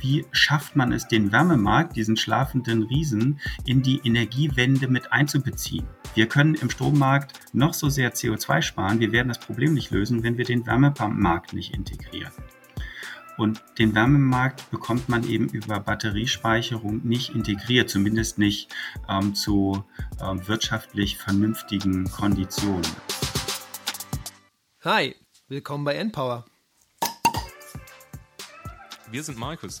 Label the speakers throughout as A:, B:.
A: wie schafft man es, den Wärmemarkt, diesen schlafenden Riesen, in die Energiewende mit einzubeziehen. Wir können im Strommarkt noch so sehr CO2 sparen, wir werden das Problem nicht lösen, wenn wir den Wärmemarkt nicht integrieren. Und den Wärmemarkt bekommt man eben über Batteriespeicherung nicht integriert, zumindest nicht ähm, zu ähm, wirtschaftlich vernünftigen Konditionen.
B: Hi, willkommen bei Npower.
C: Wir sind Markus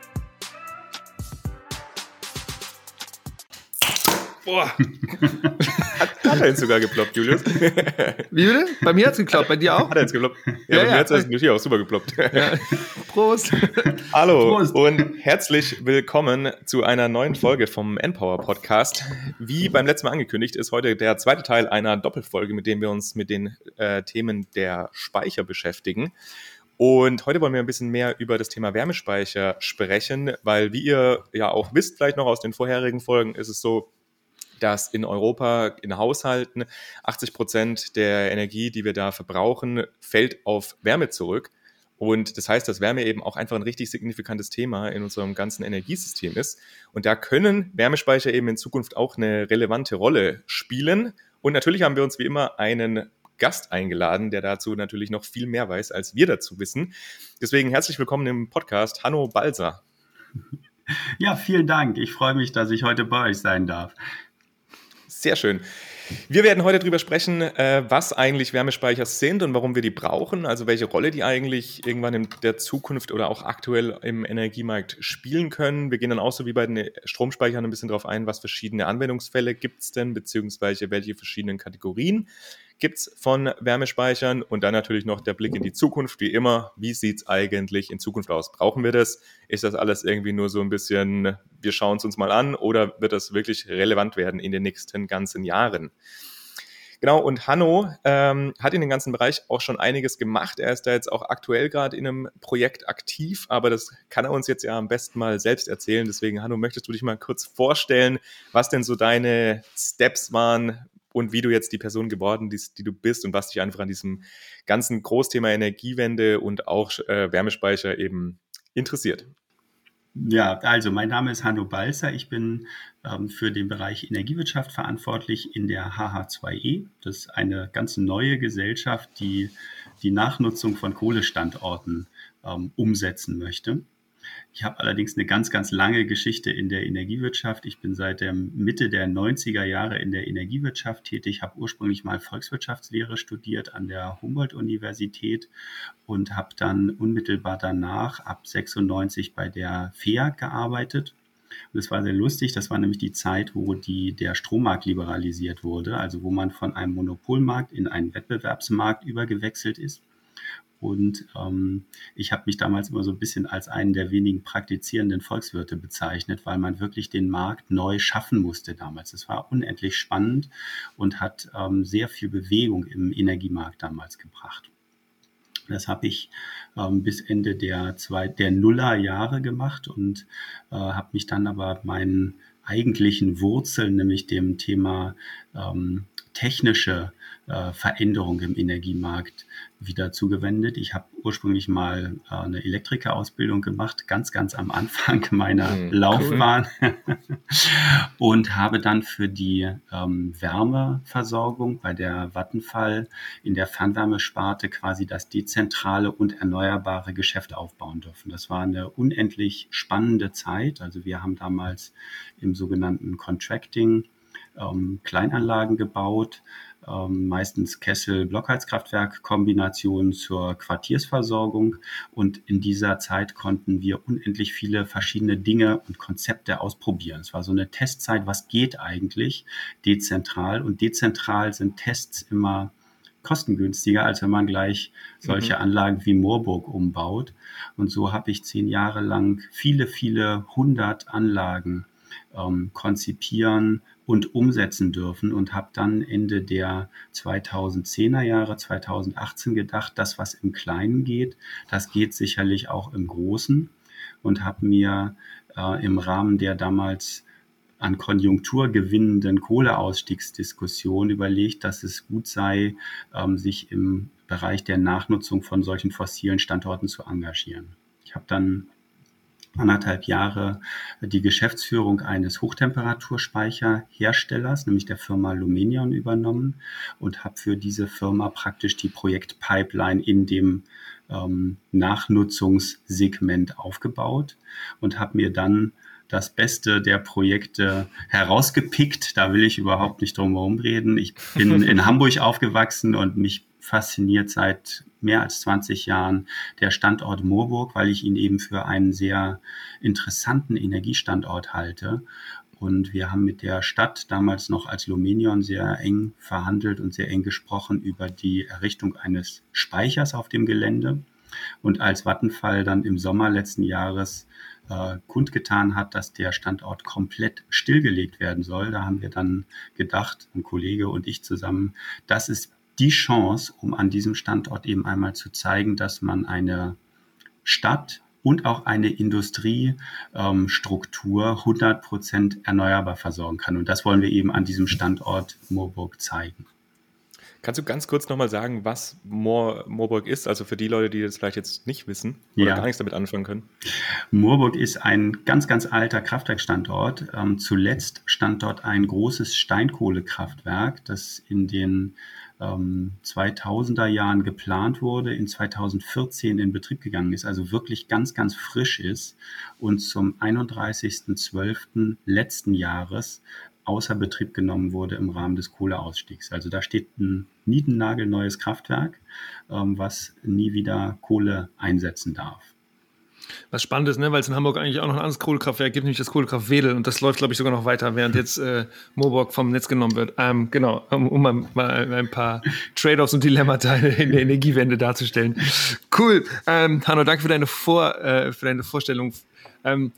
B: Boah.
C: hat, hat er jetzt sogar geploppt, Julius?
B: Wie bitte? Bei mir hat es gekloppt, bei dir auch?
C: Hat er jetzt geploppt? Ja, ja bei mir hat es natürlich auch super geploppt. Ja.
B: Prost.
C: Hallo Prost. und herzlich willkommen zu einer neuen Folge vom Npower Podcast. Wie beim letzten Mal angekündigt, ist heute der zweite Teil einer Doppelfolge, mit dem wir uns mit den äh, Themen der Speicher beschäftigen. Und heute wollen wir ein bisschen mehr über das Thema Wärmespeicher sprechen, weil wie ihr ja auch wisst, vielleicht noch aus den vorherigen Folgen, ist es so, dass in Europa in Haushalten 80 Prozent der Energie, die wir da verbrauchen, fällt auf Wärme zurück. Und das heißt, dass Wärme eben auch einfach ein richtig signifikantes Thema in unserem ganzen Energiesystem ist. Und da können Wärmespeicher eben in Zukunft auch eine relevante Rolle spielen. Und natürlich haben wir uns wie immer einen Gast eingeladen, der dazu natürlich noch viel mehr weiß, als wir dazu wissen. Deswegen herzlich willkommen im Podcast, Hanno Balser.
A: Ja, vielen Dank. Ich freue mich, dass ich heute bei euch sein darf.
C: Sehr schön. Wir werden heute darüber sprechen, äh, was eigentlich Wärmespeicher sind und warum wir die brauchen, also welche Rolle die eigentlich irgendwann in der Zukunft oder auch aktuell im Energiemarkt spielen können. Wir gehen dann auch so wie bei den Stromspeichern ein bisschen darauf ein, was verschiedene Anwendungsfälle gibt es denn, beziehungsweise welche verschiedenen Kategorien gibt es von Wärmespeichern und dann natürlich noch der Blick in die Zukunft, wie immer. Wie sieht es eigentlich in Zukunft aus? Brauchen wir das? Ist das alles irgendwie nur so ein bisschen, wir schauen es uns mal an oder wird das wirklich relevant werden in den nächsten ganzen Jahren? Genau, und Hanno ähm, hat in dem ganzen Bereich auch schon einiges gemacht. Er ist da jetzt auch aktuell gerade in einem Projekt aktiv, aber das kann er uns jetzt ja am besten mal selbst erzählen. Deswegen, Hanno, möchtest du dich mal kurz vorstellen, was denn so deine Steps waren, und wie du jetzt die Person geworden bist, die du bist und was dich einfach an diesem ganzen Großthema Energiewende und auch äh, Wärmespeicher eben interessiert.
A: Ja, also mein Name ist Hanno Balzer. Ich bin ähm, für den Bereich Energiewirtschaft verantwortlich in der HH2E. Das ist eine ganz neue Gesellschaft, die die Nachnutzung von Kohlestandorten ähm, umsetzen möchte. Ich habe allerdings eine ganz, ganz lange Geschichte in der Energiewirtschaft. Ich bin seit der Mitte der 90er Jahre in der Energiewirtschaft tätig, habe ursprünglich mal Volkswirtschaftslehre studiert an der Humboldt-Universität und habe dann unmittelbar danach ab 96 bei der FEAG gearbeitet. Und das war sehr lustig. Das war nämlich die Zeit, wo die, der Strommarkt liberalisiert wurde, also wo man von einem Monopolmarkt in einen Wettbewerbsmarkt übergewechselt ist. Und ähm, ich habe mich damals immer so ein bisschen als einen der wenigen praktizierenden Volkswirte bezeichnet, weil man wirklich den Markt neu schaffen musste damals. Es war unendlich spannend und hat ähm, sehr viel Bewegung im Energiemarkt damals gebracht. Das habe ich ähm, bis Ende der, zwei, der Nullerjahre gemacht und äh, habe mich dann aber meinen eigentlichen Wurzeln, nämlich dem Thema ähm, technische äh, Veränderung im Energiemarkt wieder zugewendet. Ich habe ursprünglich mal äh, eine Elektrikerausbildung gemacht, ganz, ganz am Anfang meiner mhm, Laufbahn cool. und habe dann für die ähm, Wärmeversorgung bei der Vattenfall in der Fernwärmesparte quasi das dezentrale und erneuerbare Geschäft aufbauen dürfen. Das war eine unendlich spannende Zeit. Also wir haben damals im sogenannten Contracting ähm, Kleinanlagen gebaut, ähm, meistens Kessel-Blockheizkraftwerk-Kombination zur Quartiersversorgung. Und in dieser Zeit konnten wir unendlich viele verschiedene Dinge und Konzepte ausprobieren. Es war so eine Testzeit, was geht eigentlich dezentral. Und dezentral sind Tests immer kostengünstiger, als wenn man gleich solche mhm. Anlagen wie Moorburg umbaut. Und so habe ich zehn Jahre lang viele, viele hundert Anlagen ähm, konzipieren und umsetzen dürfen und habe dann Ende der 2010er Jahre, 2018 gedacht, das, was im Kleinen geht, das geht sicherlich auch im Großen und habe mir äh, im Rahmen der damals an Konjunktur gewinnenden Kohleausstiegsdiskussion überlegt, dass es gut sei, ähm, sich im Bereich der Nachnutzung von solchen fossilen Standorten zu engagieren. Ich habe dann anderthalb Jahre die Geschäftsführung eines Hochtemperaturspeicherherstellers, nämlich der Firma Lumenion, übernommen und habe für diese Firma praktisch die Projektpipeline in dem ähm, Nachnutzungssegment aufgebaut und habe mir dann das Beste der Projekte herausgepickt. Da will ich überhaupt nicht drum herum reden. Ich bin in Hamburg aufgewachsen und mich fasziniert seit mehr als 20 Jahren der Standort Moorburg, weil ich ihn eben für einen sehr interessanten Energiestandort halte. Und wir haben mit der Stadt damals noch als Lumenion sehr eng verhandelt und sehr eng gesprochen über die Errichtung eines Speichers auf dem Gelände. Und als Vattenfall dann im Sommer letzten Jahres äh, kundgetan hat, dass der Standort komplett stillgelegt werden soll, da haben wir dann gedacht, ein Kollege und ich zusammen, das ist die Chance, um an diesem Standort eben einmal zu zeigen, dass man eine Stadt und auch eine Industriestruktur ähm, 100 Prozent erneuerbar versorgen kann. Und das wollen wir eben an diesem Standort Moorburg zeigen.
C: Kannst du ganz kurz nochmal sagen, was Moor, Moorburg ist? Also für die Leute, die das vielleicht jetzt nicht wissen oder ja. gar nichts damit anfangen können.
A: Moorburg ist ein ganz, ganz alter Kraftwerkstandort. Ähm, zuletzt stand dort ein großes Steinkohlekraftwerk, das in den ähm, 2000er Jahren geplant wurde, in 2014 in Betrieb gegangen ist, also wirklich ganz, ganz frisch ist und zum 31.12. letzten Jahres außer Betrieb genommen wurde im Rahmen des Kohleausstiegs. Also da steht ein nietennagelneues Kraftwerk, ähm, was nie wieder Kohle einsetzen darf.
B: Was spannend ist, ne? weil es in Hamburg eigentlich auch noch ein anderes Kohlekraftwerk gibt, nämlich das Kohlekraft Wedel. Und das läuft, glaube ich, sogar noch weiter, während jetzt äh, Moorburg vom Netz genommen wird. Ähm, genau, um, um mal, mal, ein paar Trade-offs und Dilemmata in der Energiewende darzustellen. Cool. Ähm, Hanno, danke für deine, Vor, äh, für deine Vorstellung. Ähm,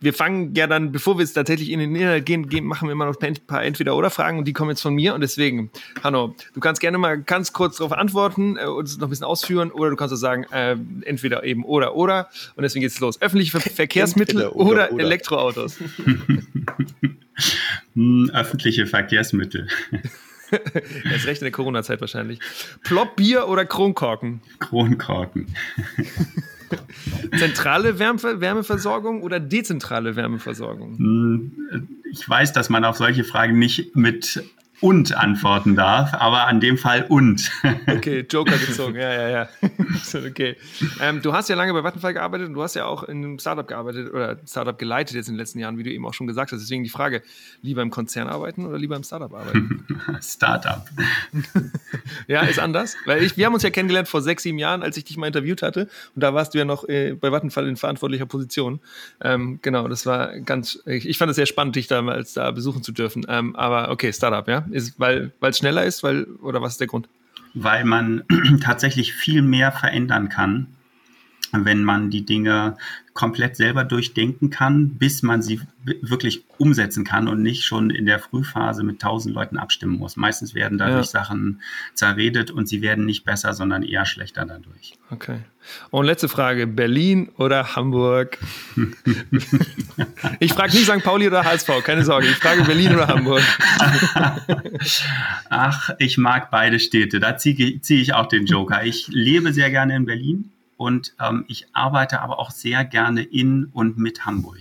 B: wir fangen ja dann, bevor wir jetzt tatsächlich in den Inhalt gehen, gehen machen wir immer noch ein paar Entweder-Oder-Fragen und die kommen jetzt von mir und deswegen, Hanno, du kannst gerne mal ganz kurz darauf antworten äh, und es noch ein bisschen ausführen oder du kannst auch sagen, äh, entweder eben oder oder und deswegen geht's los. Öffentliche Ver Verkehrsmittel oder, oder, oder, Elektroautos?
A: Hm, öffentliche Verkehrsmittel.
B: Er ist recht in der Corona-Zeit wahrscheinlich. Plop-Bier oder Kronkorken?
A: Kronkorken.
B: Zentrale Wärmeversorgung oder dezentrale Wärmeversorgung?
A: Hm, ich weiß, dass man auf solche Fragen nicht mit und antworten darf, aber an dem Fall und.
B: Okay, Joker gezogen, ja, ja, ja. okay. Ähm, du hast ja lange bei Vattenfall gearbeitet und du hast ja auch in einem Startup gearbeitet oder Startup geleitet jetzt in den letzten Jahren, wie du eben auch schon gesagt hast. Deswegen die Frage, lieber im Konzern arbeiten oder lieber im Startup arbeiten?
A: Startup.
B: ja, ist anders. Weil ich, wir haben uns ja kennengelernt vor sechs, sieben Jahren, als ich dich mal interviewt hatte und da warst du ja noch äh, bei Vattenfall in verantwortlicher Position. Ähm, genau, das war ganz, ich, ich fand es sehr spannend, dich damals da besuchen zu dürfen. Ähm, aber okay, Startup, ja. Ist, weil es schneller ist, weil, oder was ist der Grund?
A: Weil man tatsächlich viel mehr verändern kann, wenn man die Dinge komplett selber durchdenken kann, bis man sie wirklich umsetzen kann und nicht schon in der Frühphase mit tausend Leuten abstimmen muss. Meistens werden dadurch ja. Sachen zerredet und sie werden nicht besser, sondern eher schlechter dadurch.
B: Okay. Und letzte Frage: Berlin oder Hamburg? ich frage nicht St. Pauli oder HSV, keine Sorge. Ich frage Berlin oder Hamburg.
A: Ach, ich mag beide Städte. Da ziehe zieh ich auch den Joker. Ich lebe sehr gerne in Berlin und ähm, ich arbeite aber auch sehr gerne in und mit Hamburg.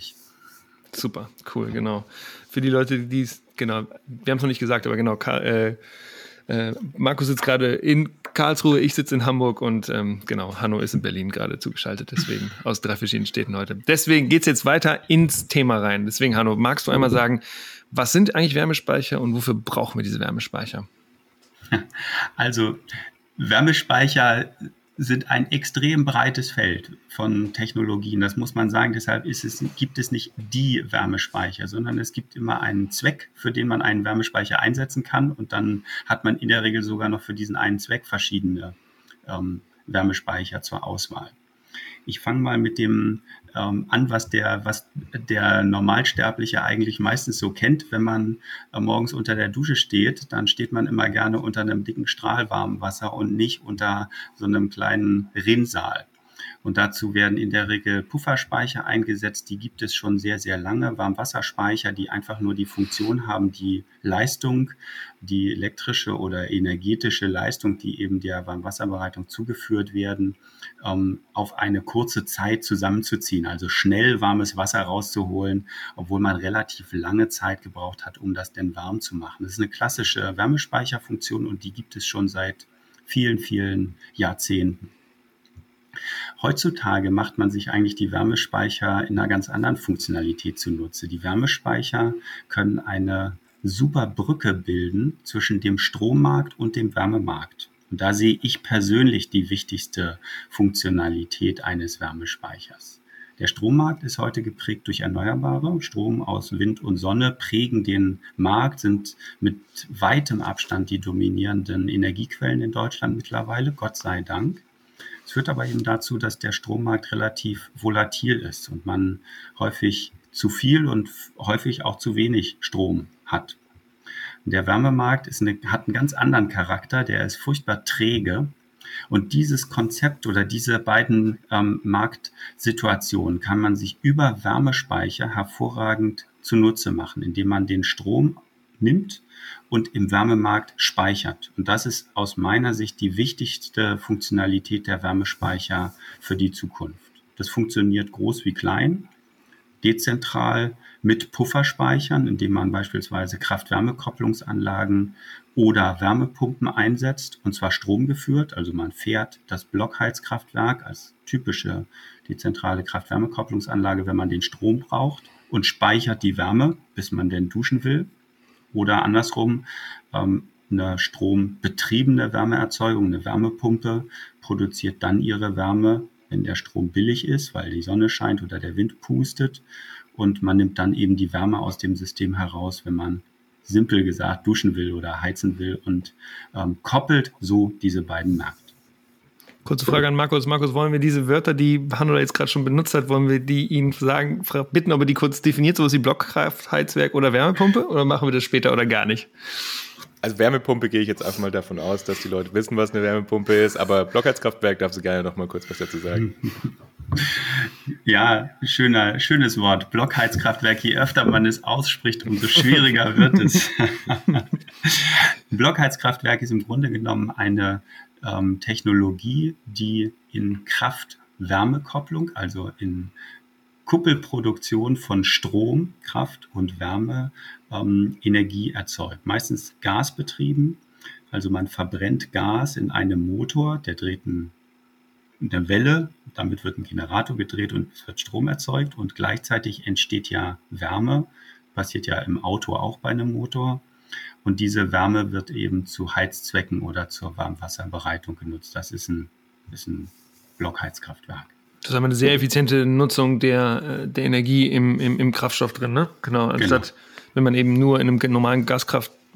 B: Super, cool, genau. Für die Leute, die es, genau, wir haben es noch nicht gesagt, aber genau, äh, äh, Markus sitzt gerade in Karlsruhe, ich sitze in Hamburg und ähm, genau, Hanno ist in Berlin gerade zugeschaltet, deswegen aus drei verschiedenen Städten heute. Deswegen geht es jetzt weiter ins Thema rein. Deswegen, Hanno, magst du einmal sagen, was sind eigentlich Wärmespeicher und wofür brauchen wir diese Wärmespeicher?
A: Also Wärmespeicher sind ein extrem breites Feld von Technologien. Das muss man sagen. Deshalb ist es, gibt es nicht die Wärmespeicher, sondern es gibt immer einen Zweck, für den man einen Wärmespeicher einsetzen kann. Und dann hat man in der Regel sogar noch für diesen einen Zweck verschiedene ähm, Wärmespeicher zur Auswahl. Ich fange mal mit dem ähm, an, was der, was der Normalsterbliche eigentlich meistens so kennt. Wenn man äh, morgens unter der Dusche steht, dann steht man immer gerne unter einem dicken Strahl warmem Wasser und nicht unter so einem kleinen Rinnsal. Und dazu werden in der Regel Pufferspeicher eingesetzt. Die gibt es schon sehr, sehr lange. Warmwasserspeicher, die einfach nur die Funktion haben, die Leistung, die elektrische oder energetische Leistung, die eben der Warmwasserbereitung zugeführt werden, ähm, auf eine kurze Zeit zusammenzuziehen. Also schnell warmes Wasser rauszuholen, obwohl man relativ lange Zeit gebraucht hat, um das denn warm zu machen. Das ist eine klassische Wärmespeicherfunktion und die gibt es schon seit vielen, vielen Jahrzehnten. Heutzutage macht man sich eigentlich die Wärmespeicher in einer ganz anderen Funktionalität zunutze. Die Wärmespeicher können eine super Brücke bilden zwischen dem Strommarkt und dem Wärmemarkt. Und da sehe ich persönlich die wichtigste Funktionalität eines Wärmespeichers. Der Strommarkt ist heute geprägt durch Erneuerbare. Strom aus Wind und Sonne prägen den Markt, sind mit weitem Abstand die dominierenden Energiequellen in Deutschland mittlerweile, Gott sei Dank. Es führt aber eben dazu, dass der Strommarkt relativ volatil ist und man häufig zu viel und häufig auch zu wenig Strom hat. Der Wärmemarkt eine, hat einen ganz anderen Charakter, der ist furchtbar träge und dieses Konzept oder diese beiden ähm, Marktsituationen kann man sich über Wärmespeicher hervorragend zunutze machen, indem man den Strom nimmt und im Wärmemarkt speichert. Und das ist aus meiner Sicht die wichtigste Funktionalität der Wärmespeicher für die Zukunft. Das funktioniert groß wie klein, dezentral mit Pufferspeichern, indem man beispielsweise Kraft-Wärme-Kopplungsanlagen oder Wärmepumpen einsetzt, und zwar stromgeführt. Also man fährt das Blockheizkraftwerk als typische dezentrale Kraft-Wärme-Kopplungsanlage, wenn man den Strom braucht und speichert die Wärme, bis man denn duschen will. Oder andersrum, ähm, eine strombetriebene Wärmeerzeugung, eine Wärmepumpe produziert dann ihre Wärme, wenn der Strom billig ist, weil die Sonne scheint oder der Wind pustet. Und man nimmt dann eben die Wärme aus dem System heraus, wenn man simpel gesagt duschen will oder heizen will und ähm, koppelt so diese beiden Märkte.
B: Kurze Frage an Markus. Markus, wollen wir diese Wörter, die Hannola jetzt gerade schon benutzt hat, wollen wir die Ihnen sagen, bitten, ob er die kurz definiert, sowas wie Blockkraft, Heizwerk oder Wärmepumpe? Oder machen wir das später oder gar nicht?
C: Also Wärmepumpe gehe ich jetzt einfach mal davon aus, dass die Leute wissen, was eine Wärmepumpe ist, aber Blockheizkraftwerk darf sie gerne noch mal kurz was dazu sagen.
A: Ja, schöner, schönes Wort. Blockheizkraftwerk. Je öfter man es ausspricht, umso schwieriger wird es. Blockheizkraftwerk ist im Grunde genommen eine ähm, Technologie, die in Kraft-Wärmekopplung, also in Kuppelproduktion von Strom, Kraft und Wärme ähm, Energie erzeugt. Meistens gasbetrieben. Also man verbrennt Gas in einem Motor, der dreht ein, eine Welle, damit wird ein Generator gedreht und es wird Strom erzeugt und gleichzeitig entsteht ja Wärme, passiert ja im Auto auch bei einem Motor. Und diese Wärme wird eben zu Heizzwecken oder zur Warmwasserbereitung genutzt. Das ist ein, ist ein Blockheizkraftwerk.
B: Das ist aber eine sehr effiziente Nutzung der, äh, der Energie im, im, im Kraftstoff drin, ne? Genau. Anstatt, genau. wenn man eben nur in einem normalen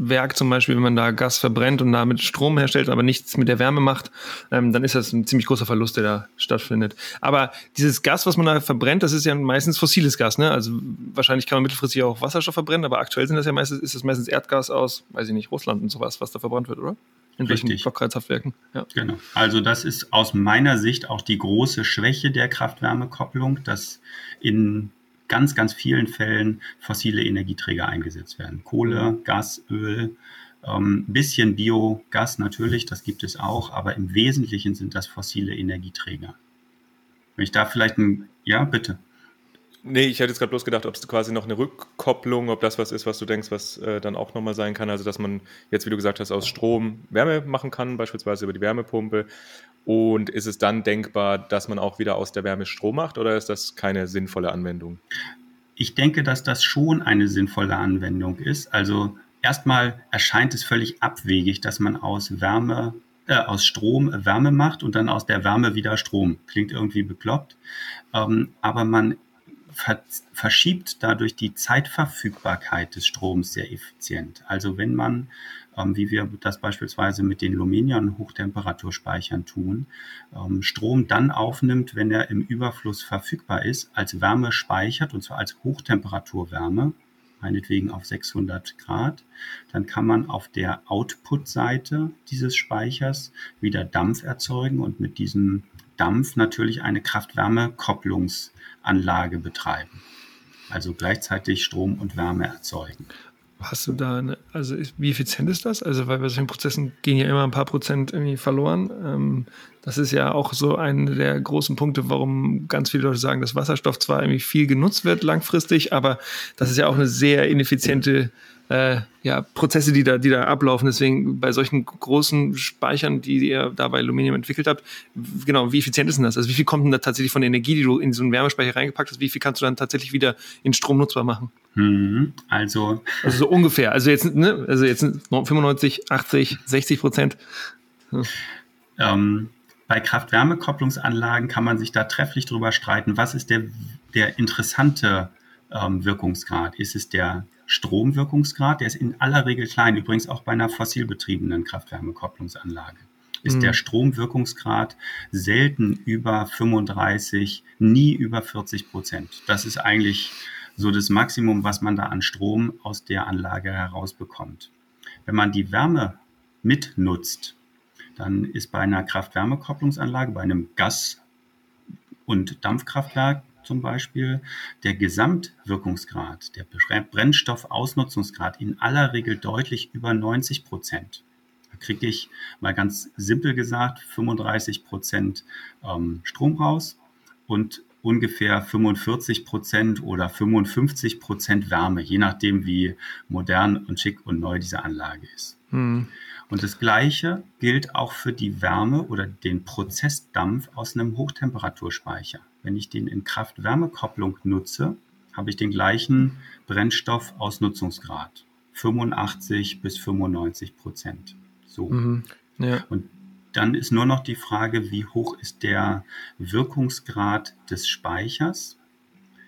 B: Gaskraftwerk zum Beispiel, wenn man da Gas verbrennt und damit Strom herstellt, aber nichts mit der Wärme macht, ähm, dann ist das ein ziemlich großer Verlust, der da stattfindet. Aber dieses Gas, was man da verbrennt, das ist ja meistens fossiles Gas, ne? Also wahrscheinlich kann man mittelfristig auch Wasserstoff verbrennen, aber aktuell sind das ja meistens, ist das meistens Erdgas aus, weiß ich nicht, Russland und sowas, was da verbrannt wird, oder? in Richtig. welchen Blockheizkraftwerken.
A: Ja. Genau. Also das ist aus meiner Sicht auch die große Schwäche der Kraft-Wärme-Kopplung, dass in ganz, ganz vielen Fällen fossile Energieträger eingesetzt werden. Kohle, Gas, Öl, ähm, bisschen Biogas natürlich, das gibt es auch, aber im Wesentlichen sind das fossile Energieträger. Wenn ich da vielleicht ein, ja, bitte.
C: Nee, ich hätte jetzt gerade bloß gedacht, ob es quasi noch eine Rückkopplung, ob das was ist, was du denkst, was äh, dann auch nochmal sein kann. Also, dass man jetzt, wie du gesagt hast, aus Strom Wärme machen kann, beispielsweise über die Wärmepumpe. Und ist es dann denkbar, dass man auch wieder aus der Wärme Strom macht oder ist das keine sinnvolle Anwendung?
A: Ich denke, dass das schon eine sinnvolle Anwendung ist. Also erstmal erscheint es völlig abwegig, dass man aus Wärme äh, aus Strom Wärme macht und dann aus der Wärme wieder Strom. Klingt irgendwie bekloppt. Ähm, aber man verschiebt dadurch die Zeitverfügbarkeit des Stroms sehr effizient. Also wenn man, ähm, wie wir das beispielsweise mit den Luminion-Hochtemperaturspeichern tun, ähm, Strom dann aufnimmt, wenn er im Überfluss verfügbar ist, als Wärme speichert, und zwar als Hochtemperaturwärme, meinetwegen auf 600 Grad, dann kann man auf der Output-Seite dieses Speichers wieder Dampf erzeugen und mit diesem Dampf natürlich eine Kraft-Wärme-Kopplungsanlage betreiben. Also gleichzeitig Strom und Wärme erzeugen.
B: Hast du da eine, also wie effizient ist das? Also, weil bei solchen Prozessen gehen ja immer ein paar Prozent irgendwie verloren. Ähm, das ist ja auch so einer der großen Punkte, warum ganz viele Leute sagen, dass Wasserstoff zwar irgendwie viel genutzt wird langfristig, aber das ist ja auch eine sehr ineffiziente äh, ja, Prozesse, die da, die da ablaufen. Deswegen bei solchen großen Speichern, die ihr da bei Aluminium entwickelt habt, genau, wie effizient ist denn das? Also wie viel kommt denn da tatsächlich von der Energie, die du in so einen Wärmespeicher reingepackt hast, wie viel kannst du dann tatsächlich wieder in Strom nutzbar machen?
A: Mhm, also,
B: also so ungefähr. Also jetzt, ne, also jetzt 95, 80, 60 Prozent.
A: Hm. Ähm, bei Kraft-Wärme-Kopplungsanlagen kann man sich da trefflich drüber streiten, was ist der, der interessante ähm, Wirkungsgrad? Ist es der Stromwirkungsgrad, der ist in aller Regel klein, übrigens auch bei einer fossilbetriebenen Kraft-Wärme-Kopplungsanlage. Ist mhm. der Stromwirkungsgrad selten über 35, nie über 40 Prozent. Das ist eigentlich so das Maximum, was man da an Strom aus der Anlage herausbekommt. Wenn man die Wärme mitnutzt, dann ist bei einer Kraft-Wärme-Kopplungsanlage, bei einem Gas- und Dampfkraftwerk zum Beispiel der Gesamtwirkungsgrad, der Brennstoffausnutzungsgrad in aller Regel deutlich über 90 Prozent. Da kriege ich mal ganz simpel gesagt 35 Prozent ähm, Strom raus und ungefähr 45 Prozent oder 55 Prozent Wärme, je nachdem, wie modern und schick und neu diese Anlage ist. Hm. Und das Gleiche gilt auch für die Wärme oder den Prozessdampf aus einem Hochtemperaturspeicher. Wenn ich den in Kraft-Wärme-Kopplung nutze, habe ich den gleichen Brennstoffausnutzungsgrad. 85 bis 95 Prozent. So. Mhm, ja. Und dann ist nur noch die Frage, wie hoch ist der Wirkungsgrad des Speichers?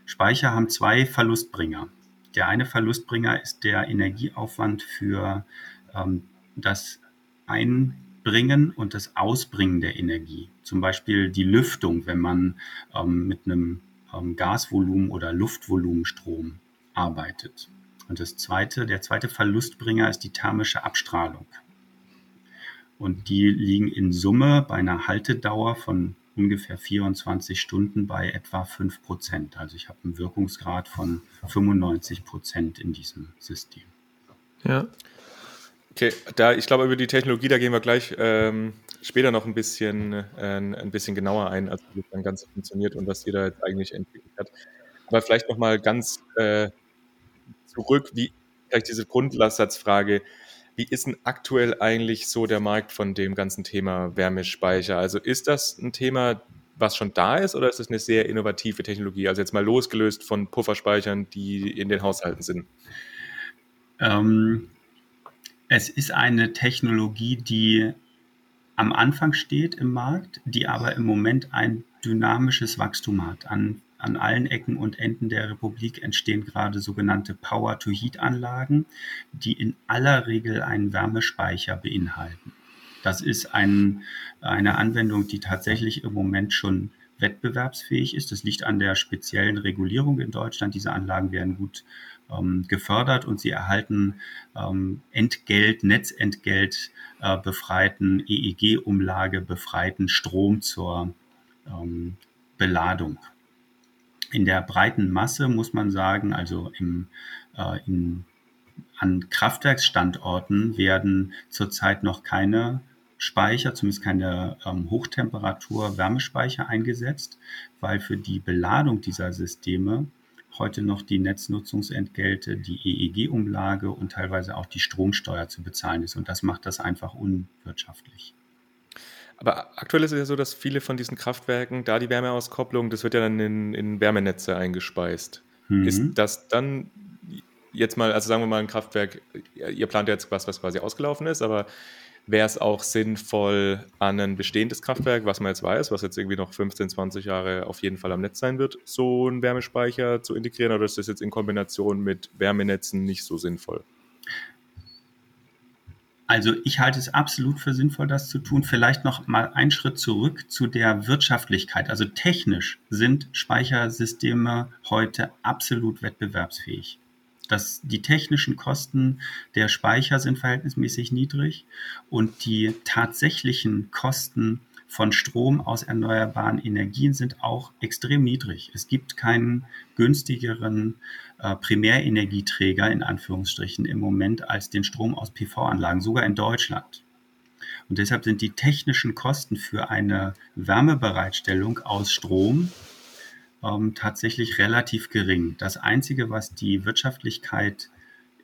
A: Speicher haben zwei Verlustbringer. Der eine Verlustbringer ist der Energieaufwand für ähm, das Ein Bringen und das Ausbringen der Energie. Zum Beispiel die Lüftung, wenn man ähm, mit einem ähm, Gasvolumen oder Luftvolumenstrom arbeitet. Und das zweite, der zweite Verlustbringer ist die thermische Abstrahlung. Und die liegen in Summe bei einer Haltedauer von ungefähr 24 Stunden bei etwa 5 Prozent. Also ich habe einen Wirkungsgrad von 95 Prozent in diesem System.
C: Ja, Okay, da, ich glaube, über die Technologie, da gehen wir gleich ähm, später noch ein bisschen, äh, ein bisschen genauer ein, also wie das dann ganz funktioniert und was ihr da jetzt eigentlich entwickelt hat. Aber vielleicht nochmal ganz äh, zurück, wie vielleicht diese Grundsatzfrage, wie ist denn aktuell eigentlich so der Markt von dem ganzen Thema Wärmespeicher? Also ist das ein Thema, was schon da ist oder ist das eine sehr innovative Technologie? Also jetzt mal losgelöst von Pufferspeichern, die in den Haushalten sind.
A: Ähm, es ist eine Technologie, die am Anfang steht im Markt, die aber im Moment ein dynamisches Wachstum hat. An, an allen Ecken und Enden der Republik entstehen gerade sogenannte Power-to-Heat-Anlagen, die in aller Regel einen Wärmespeicher beinhalten. Das ist ein, eine Anwendung, die tatsächlich im Moment schon wettbewerbsfähig ist. Das liegt an der speziellen Regulierung in Deutschland. Diese Anlagen werden gut ähm, gefördert und sie erhalten ähm, Entgelt, Netzentgelt äh, befreiten, EEG-Umlage befreiten Strom zur ähm, Beladung. In der breiten Masse muss man sagen, also im, äh, in, an Kraftwerksstandorten werden zurzeit noch keine Speicher, zumindest keine ähm, Hochtemperatur-Wärmespeicher eingesetzt, weil für die Beladung dieser Systeme heute noch die Netznutzungsentgelte, die EEG-Umlage und teilweise auch die Stromsteuer zu bezahlen ist. Und das macht das einfach unwirtschaftlich.
C: Aber aktuell ist es ja so, dass viele von diesen Kraftwerken, da die Wärmeauskopplung, das wird ja dann in, in Wärmenetze eingespeist. Mhm. Ist das dann jetzt mal, also sagen wir mal ein Kraftwerk, ihr plant jetzt was, was quasi ausgelaufen ist, aber wäre es auch sinnvoll, an ein bestehendes Kraftwerk, was man jetzt weiß, was jetzt irgendwie noch 15, 20 Jahre auf jeden Fall am Netz sein wird, so einen Wärmespeicher zu integrieren oder ist das jetzt in Kombination mit Wärmenetzen nicht so sinnvoll?
A: Also ich halte es absolut für sinnvoll, das zu tun. Vielleicht noch mal einen Schritt zurück zu der Wirtschaftlichkeit. Also technisch sind Speichersysteme heute absolut wettbewerbsfähig. Das, die technischen Kosten der Speicher sind verhältnismäßig niedrig und die tatsächlichen Kosten von Strom aus erneuerbaren Energien sind auch extrem niedrig. Es gibt keinen günstigeren äh, Primärenergieträger in Anführungsstrichen im Moment als den Strom aus PV-Anlagen, sogar in Deutschland. Und deshalb sind die technischen Kosten für eine Wärmebereitstellung aus Strom ähm, tatsächlich relativ gering. Das Einzige, was die Wirtschaftlichkeit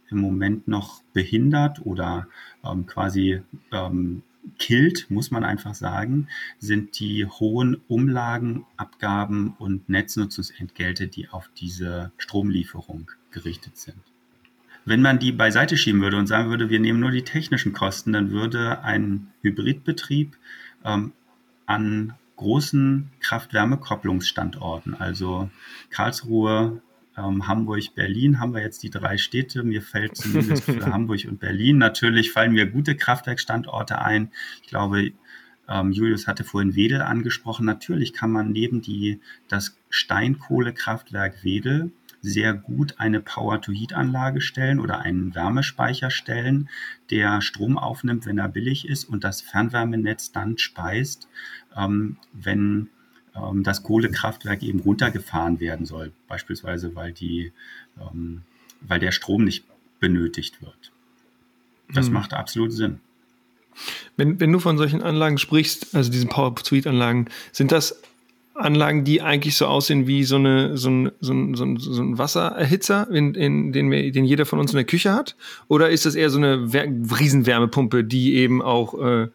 A: im Moment noch behindert oder ähm, quasi ähm, killt, muss man einfach sagen, sind die hohen Umlagen, Abgaben und Netznutzungsentgelte, die auf diese Stromlieferung gerichtet sind. Wenn man die beiseite schieben würde und sagen würde, wir nehmen nur die technischen Kosten, dann würde ein Hybridbetrieb ähm, an großen Kraft-Wärme-Kopplungsstandorten, also Karlsruhe, ähm, Hamburg, Berlin haben wir jetzt die drei Städte. Mir fällt zumindest für Hamburg und Berlin natürlich fallen mir gute Kraftwerkstandorte ein. Ich glaube, ähm, Julius hatte vorhin Wedel angesprochen. Natürlich kann man neben die, das Steinkohlekraftwerk Wedel sehr gut eine Power-to-Heat-Anlage stellen oder einen Wärmespeicher stellen, der Strom aufnimmt, wenn er billig ist und das Fernwärmenetz dann speist, ähm, wenn ähm, das Kohlekraftwerk eben runtergefahren werden soll, beispielsweise weil, die, ähm, weil der Strom nicht benötigt wird. Das hm. macht absolut Sinn.
B: Wenn, wenn du von solchen Anlagen sprichst, also diesen Power-to-Heat-Anlagen, sind das Anlagen, die eigentlich so aussehen wie so, eine, so, ein, so, ein, so, ein, so ein Wassererhitzer, in, in, den, den jeder von uns in der Küche hat? Oder ist das eher so eine Riesenwärmepumpe, die eben auch, äh,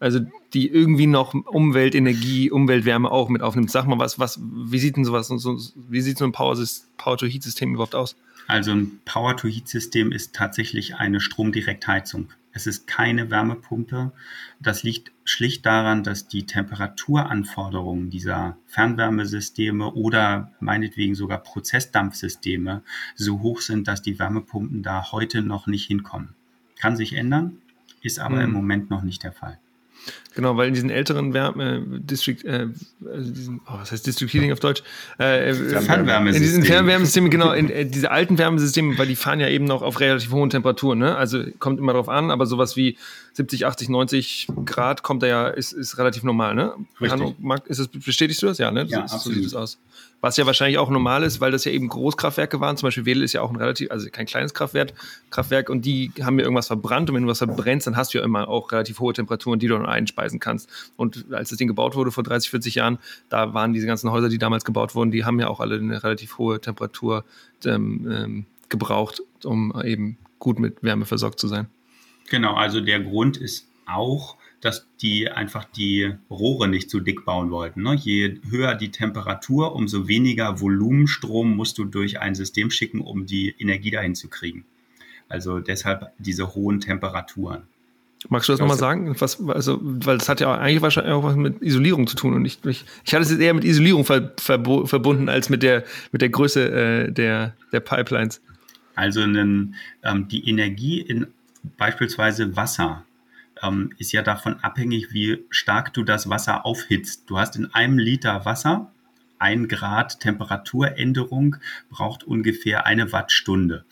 B: also die irgendwie noch Umweltenergie, Umweltwärme auch mit aufnimmt? Sag mal, was, was, wie sieht denn sowas, so, wie sieht so ein Power-to-Heat-System überhaupt aus?
A: Also ein Power-to-Heat-System ist tatsächlich eine Stromdirektheizung. Es ist keine Wärmepumpe. Das liegt schlicht daran, dass die Temperaturanforderungen dieser Fernwärmesysteme oder meinetwegen sogar Prozessdampfsysteme so hoch sind, dass die Wärmepumpen da heute noch nicht hinkommen. Kann sich ändern, ist aber hm. im Moment noch nicht der Fall.
B: Genau, weil in diesen älteren Wärme, äh, District, äh, also diesen, oh, was heißt District Heating auf Deutsch? Äh, äh. In diesen Fernwärmesystemen, genau, in äh, diese alten Wärmesysteme, weil die fahren ja eben noch auf relativ hohen Temperaturen, ne? Also kommt immer drauf an, aber sowas wie 70, 80, 90 Grad kommt da ja, ist, ist relativ normal, ne? Richtig. Ist das, bestätigst du das? Ja, ne?
A: Ja,
B: so,
A: absolut.
B: so sieht es aus. Was ja wahrscheinlich auch normal ist, weil das ja eben Großkraftwerke waren. Zum Beispiel Wedel ist ja auch ein relativ, also kein kleines Kraftwerk, Kraftwerk und die haben ja irgendwas verbrannt. Und wenn du was verbrennst, dann hast du ja immer auch relativ hohe Temperaturen, die du dann einspeisen kannst. Und als das Ding gebaut wurde vor 30, 40 Jahren, da waren diese ganzen Häuser, die damals gebaut wurden, die haben ja auch alle eine relativ hohe Temperatur ähm, ähm, gebraucht, um eben gut mit Wärme versorgt zu sein.
A: Genau, also der Grund ist auch, dass die einfach die Rohre nicht zu dick bauen wollten. Ne? Je höher die Temperatur, umso weniger Volumenstrom musst du durch ein System schicken, um die Energie dahin zu kriegen. Also deshalb diese hohen Temperaturen.
B: Magst du das nochmal sagen? Was, also, weil das hat ja eigentlich wahrscheinlich auch was mit Isolierung zu tun. Und ich, ich, ich hatte es eher mit Isolierung ver, ver, verbunden als mit der, mit der Größe äh, der, der Pipelines.
A: Also einen, ähm, die Energie in beispielsweise Wasser ähm, ist ja davon abhängig, wie stark du das Wasser aufhitzt. Du hast in einem Liter Wasser ein Grad Temperaturänderung braucht ungefähr eine Wattstunde.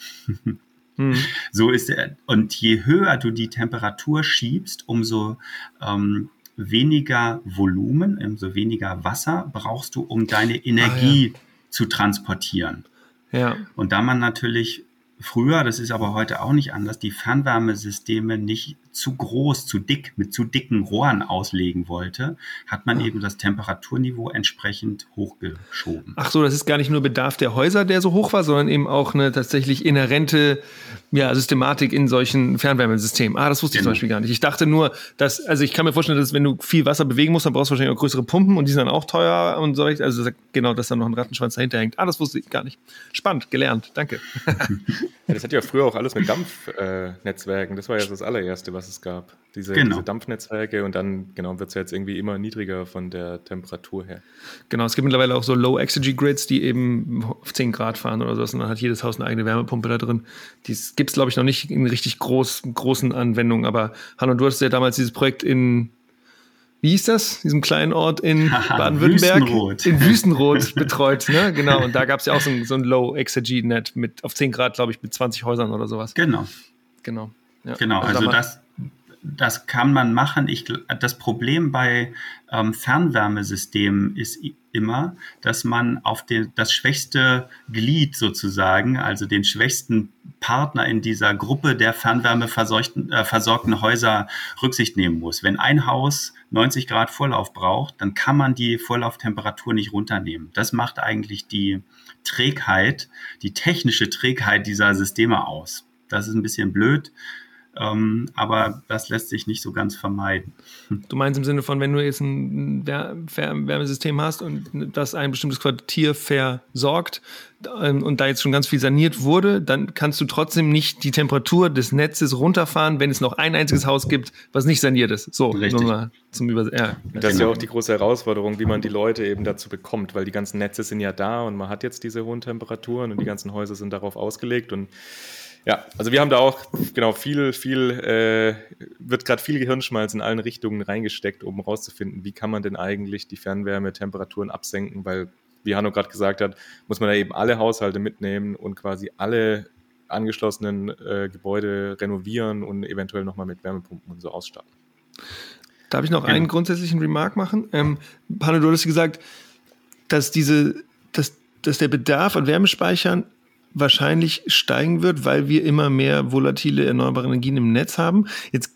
A: hm. So ist er. Und je höher du die Temperatur schiebst, umso ähm, weniger Volumen, umso weniger Wasser brauchst du, um deine Energie ah, ja. zu transportieren. Ja. Und da man natürlich früher, das ist aber heute auch nicht anders, die Fernwärmesysteme nicht zu groß, zu dick, mit zu dicken Rohren auslegen wollte, hat man eben das Temperaturniveau entsprechend hochgeschoben.
B: Ach so, das ist gar nicht nur Bedarf der Häuser, der so hoch war, sondern eben auch eine tatsächlich inhärente ja, Systematik in solchen Fernwärmesystemen. Ah, das wusste genau. ich zum Beispiel gar nicht. Ich dachte nur, dass, also ich kann mir vorstellen, dass wenn du viel Wasser bewegen musst, dann brauchst du wahrscheinlich auch größere Pumpen und die sind dann auch teuer und so. Also genau, dass da noch ein Rattenschwanz dahinter hängt. Ah, das wusste ich gar nicht. Spannend, gelernt, danke.
C: ja, das hat ja früher auch alles mit Dampfnetzwerken. Äh, das war ja das allererste, was was es gab. Diese, genau. diese Dampfnetzwerke und dann genau wird es ja jetzt irgendwie immer niedriger von der Temperatur her.
B: Genau, es gibt mittlerweile auch so Low Exergy Grids, die eben auf 10 Grad fahren oder so. Und dann hat jedes Haus eine eigene Wärmepumpe da drin. Die gibt es, glaube ich, noch nicht in richtig groß, großen Anwendungen. Aber Hanno, du hattest ja damals dieses Projekt in wie hieß das? Diesem kleinen Ort in Baden-Württemberg. Wüstenrot. In Wüstenrot betreut, ne? Genau. Und da gab es ja auch so ein, so ein Low Exergy Net mit auf 10 Grad, glaube ich, mit 20 Häusern oder sowas.
A: Genau.
B: Genau.
A: Ja. Genau, also, also das, das kann man machen. Ich, das Problem bei ähm, Fernwärmesystemen ist immer, dass man auf den, das schwächste Glied sozusagen, also den schwächsten Partner in dieser Gruppe der fernwärmeversorgten äh, Häuser Rücksicht nehmen muss. Wenn ein Haus 90 Grad Vorlauf braucht, dann kann man die Vorlauftemperatur nicht runternehmen. Das macht eigentlich die Trägheit, die technische Trägheit dieser Systeme aus. Das ist ein bisschen blöd. Ähm, aber das lässt sich nicht so ganz vermeiden.
B: Du meinst im Sinne von, wenn du jetzt ein Wärmesystem hast und das ein bestimmtes Quartier versorgt ähm, und da jetzt schon ganz viel saniert wurde, dann kannst du trotzdem nicht die Temperatur des Netzes runterfahren, wenn es noch ein einziges Haus gibt, was nicht saniert ist. So,
A: Richtig. nur mal
C: zum Übersetzen. Ja. Das ist ja auch die große Herausforderung, wie man die Leute eben dazu bekommt, weil die ganzen Netze sind ja da und man hat jetzt diese hohen Temperaturen und die ganzen Häuser sind darauf ausgelegt und ja, also wir haben da auch genau viel, viel, äh, wird gerade viel Gehirnschmalz in allen Richtungen reingesteckt, um herauszufinden, wie kann man denn eigentlich die Fernwärmetemperaturen absenken, weil, wie Hanno gerade gesagt hat, muss man da eben alle Haushalte mitnehmen und quasi alle angeschlossenen äh, Gebäude renovieren und eventuell nochmal mit Wärmepumpen und so ausstatten.
B: Darf ich noch ja. einen grundsätzlichen Remark machen? Ähm, Hanno, du hast gesagt, dass diese, dass, dass der Bedarf an Wärmespeichern wahrscheinlich steigen wird, weil wir immer mehr volatile erneuerbare Energien im Netz haben. Jetzt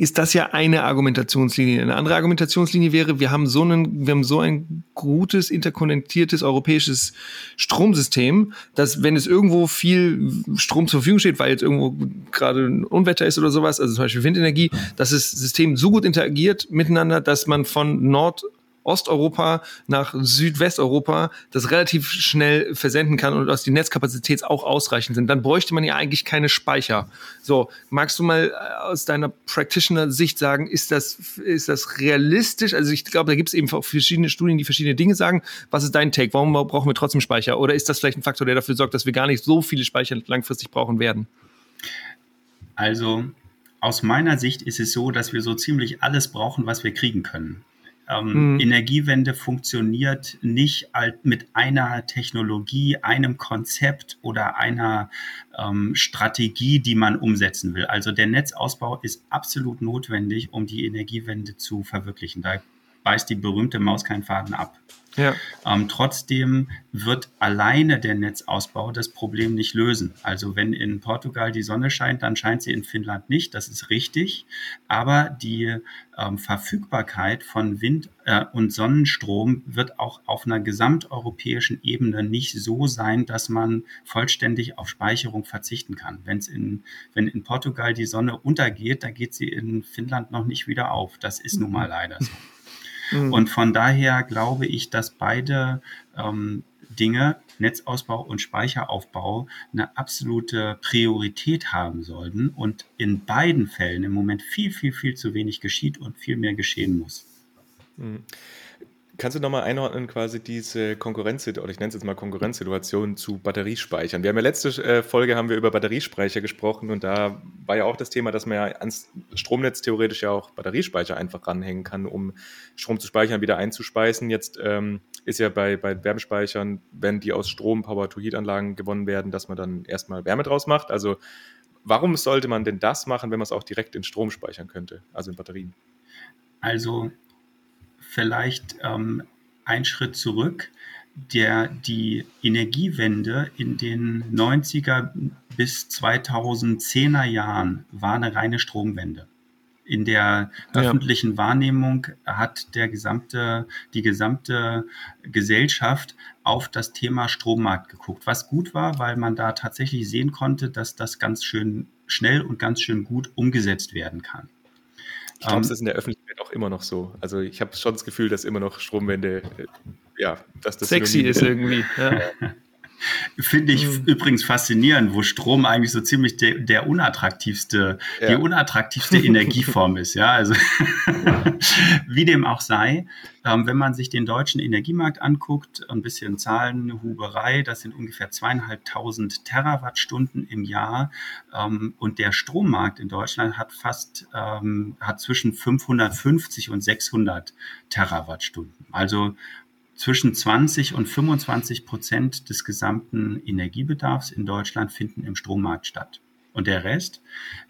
B: ist das ja eine Argumentationslinie. Eine andere Argumentationslinie wäre, wir haben so, einen, wir haben so ein gutes, interkonnektiertes europäisches Stromsystem, dass wenn es irgendwo viel Strom zur Verfügung steht, weil jetzt irgendwo gerade ein Unwetter ist oder sowas, also zum Beispiel Windenergie, dass das System so gut interagiert miteinander, dass man von Nord Osteuropa nach Südwesteuropa das relativ schnell versenden kann und dass die Netzkapazität auch ausreichend sind, dann bräuchte man ja eigentlich keine Speicher. So, magst du mal äh, aus deiner Practitioner-Sicht sagen, ist das, ist das realistisch? Also ich glaube, da gibt es eben verschiedene Studien, die verschiedene Dinge sagen. Was ist dein Take? Warum brauchen wir trotzdem Speicher? Oder ist das vielleicht ein Faktor, der dafür sorgt, dass wir gar nicht so viele Speicher langfristig brauchen werden?
A: Also aus meiner Sicht ist es so, dass wir so ziemlich alles brauchen, was wir kriegen können. Ähm, mhm. Energiewende funktioniert nicht mit einer Technologie, einem Konzept oder einer ähm, Strategie, die man umsetzen will. Also der Netzausbau ist absolut notwendig, um die Energiewende zu verwirklichen. Da beißt die berühmte Maus keinen Faden ab. Ja. Ähm, trotzdem wird alleine der Netzausbau das Problem nicht lösen. Also wenn in Portugal die Sonne scheint, dann scheint sie in Finnland nicht. Das ist richtig. Aber die ähm, Verfügbarkeit von Wind- äh, und Sonnenstrom wird auch auf einer gesamteuropäischen Ebene nicht so sein, dass man vollständig auf Speicherung verzichten kann. Wenn's in, wenn in Portugal die Sonne untergeht, dann geht sie in Finnland noch nicht wieder auf. Das ist nun mal leider so. Mhm. Und von daher glaube ich, dass beide ähm, Dinge, Netzausbau und Speicheraufbau, eine absolute Priorität haben sollten und in beiden Fällen im Moment viel, viel, viel zu wenig geschieht und viel mehr geschehen muss.
C: Mhm. Kannst du nochmal einordnen, quasi diese Konkurrenz, oder ich nenne es jetzt mal Konkurrenzsituation zu Batteriespeichern? Wir haben ja letzte äh, Folge haben wir über Batteriespeicher gesprochen und da war ja auch das Thema, dass man ja ans Stromnetz theoretisch ja auch Batteriespeicher einfach ranhängen kann, um Strom zu speichern, wieder einzuspeisen. Jetzt ähm, ist ja bei, bei Wärmespeichern, wenn die aus Strom Power-to-Heat-Anlagen gewonnen werden, dass man dann erstmal Wärme draus macht. Also warum sollte man denn das machen, wenn man es auch direkt in Strom speichern könnte, also in Batterien?
A: Also vielleicht ähm, ein Schritt zurück. Der, die Energiewende in den 90er bis 2010er Jahren war eine reine Stromwende. In der ja. öffentlichen Wahrnehmung hat der gesamte, die gesamte Gesellschaft auf das Thema Strommarkt geguckt, was gut war, weil man da tatsächlich sehen konnte, dass das ganz schön schnell und ganz schön gut umgesetzt werden kann.
C: Ich glaube, um, es ist in der Öffentlichkeit auch immer noch so. Also ich habe schon das Gefühl, dass immer noch Stromwende, äh, ja, dass das
B: sexy ist irgendwie. Ja.
A: Finde ich mhm. übrigens faszinierend, wo Strom eigentlich so ziemlich der, der unattraktivste, ja. die unattraktivste Energieform ist. Ja, also wie dem auch sei, ähm, wenn man sich den deutschen Energiemarkt anguckt, ein bisschen Zahlenhuberei, das sind ungefähr zweieinhalbtausend Terawattstunden im Jahr ähm, und der Strommarkt in Deutschland hat fast ähm, hat zwischen 550 und 600 Terawattstunden. Also zwischen 20 und 25 Prozent des gesamten Energiebedarfs in Deutschland finden im Strommarkt statt. Und der Rest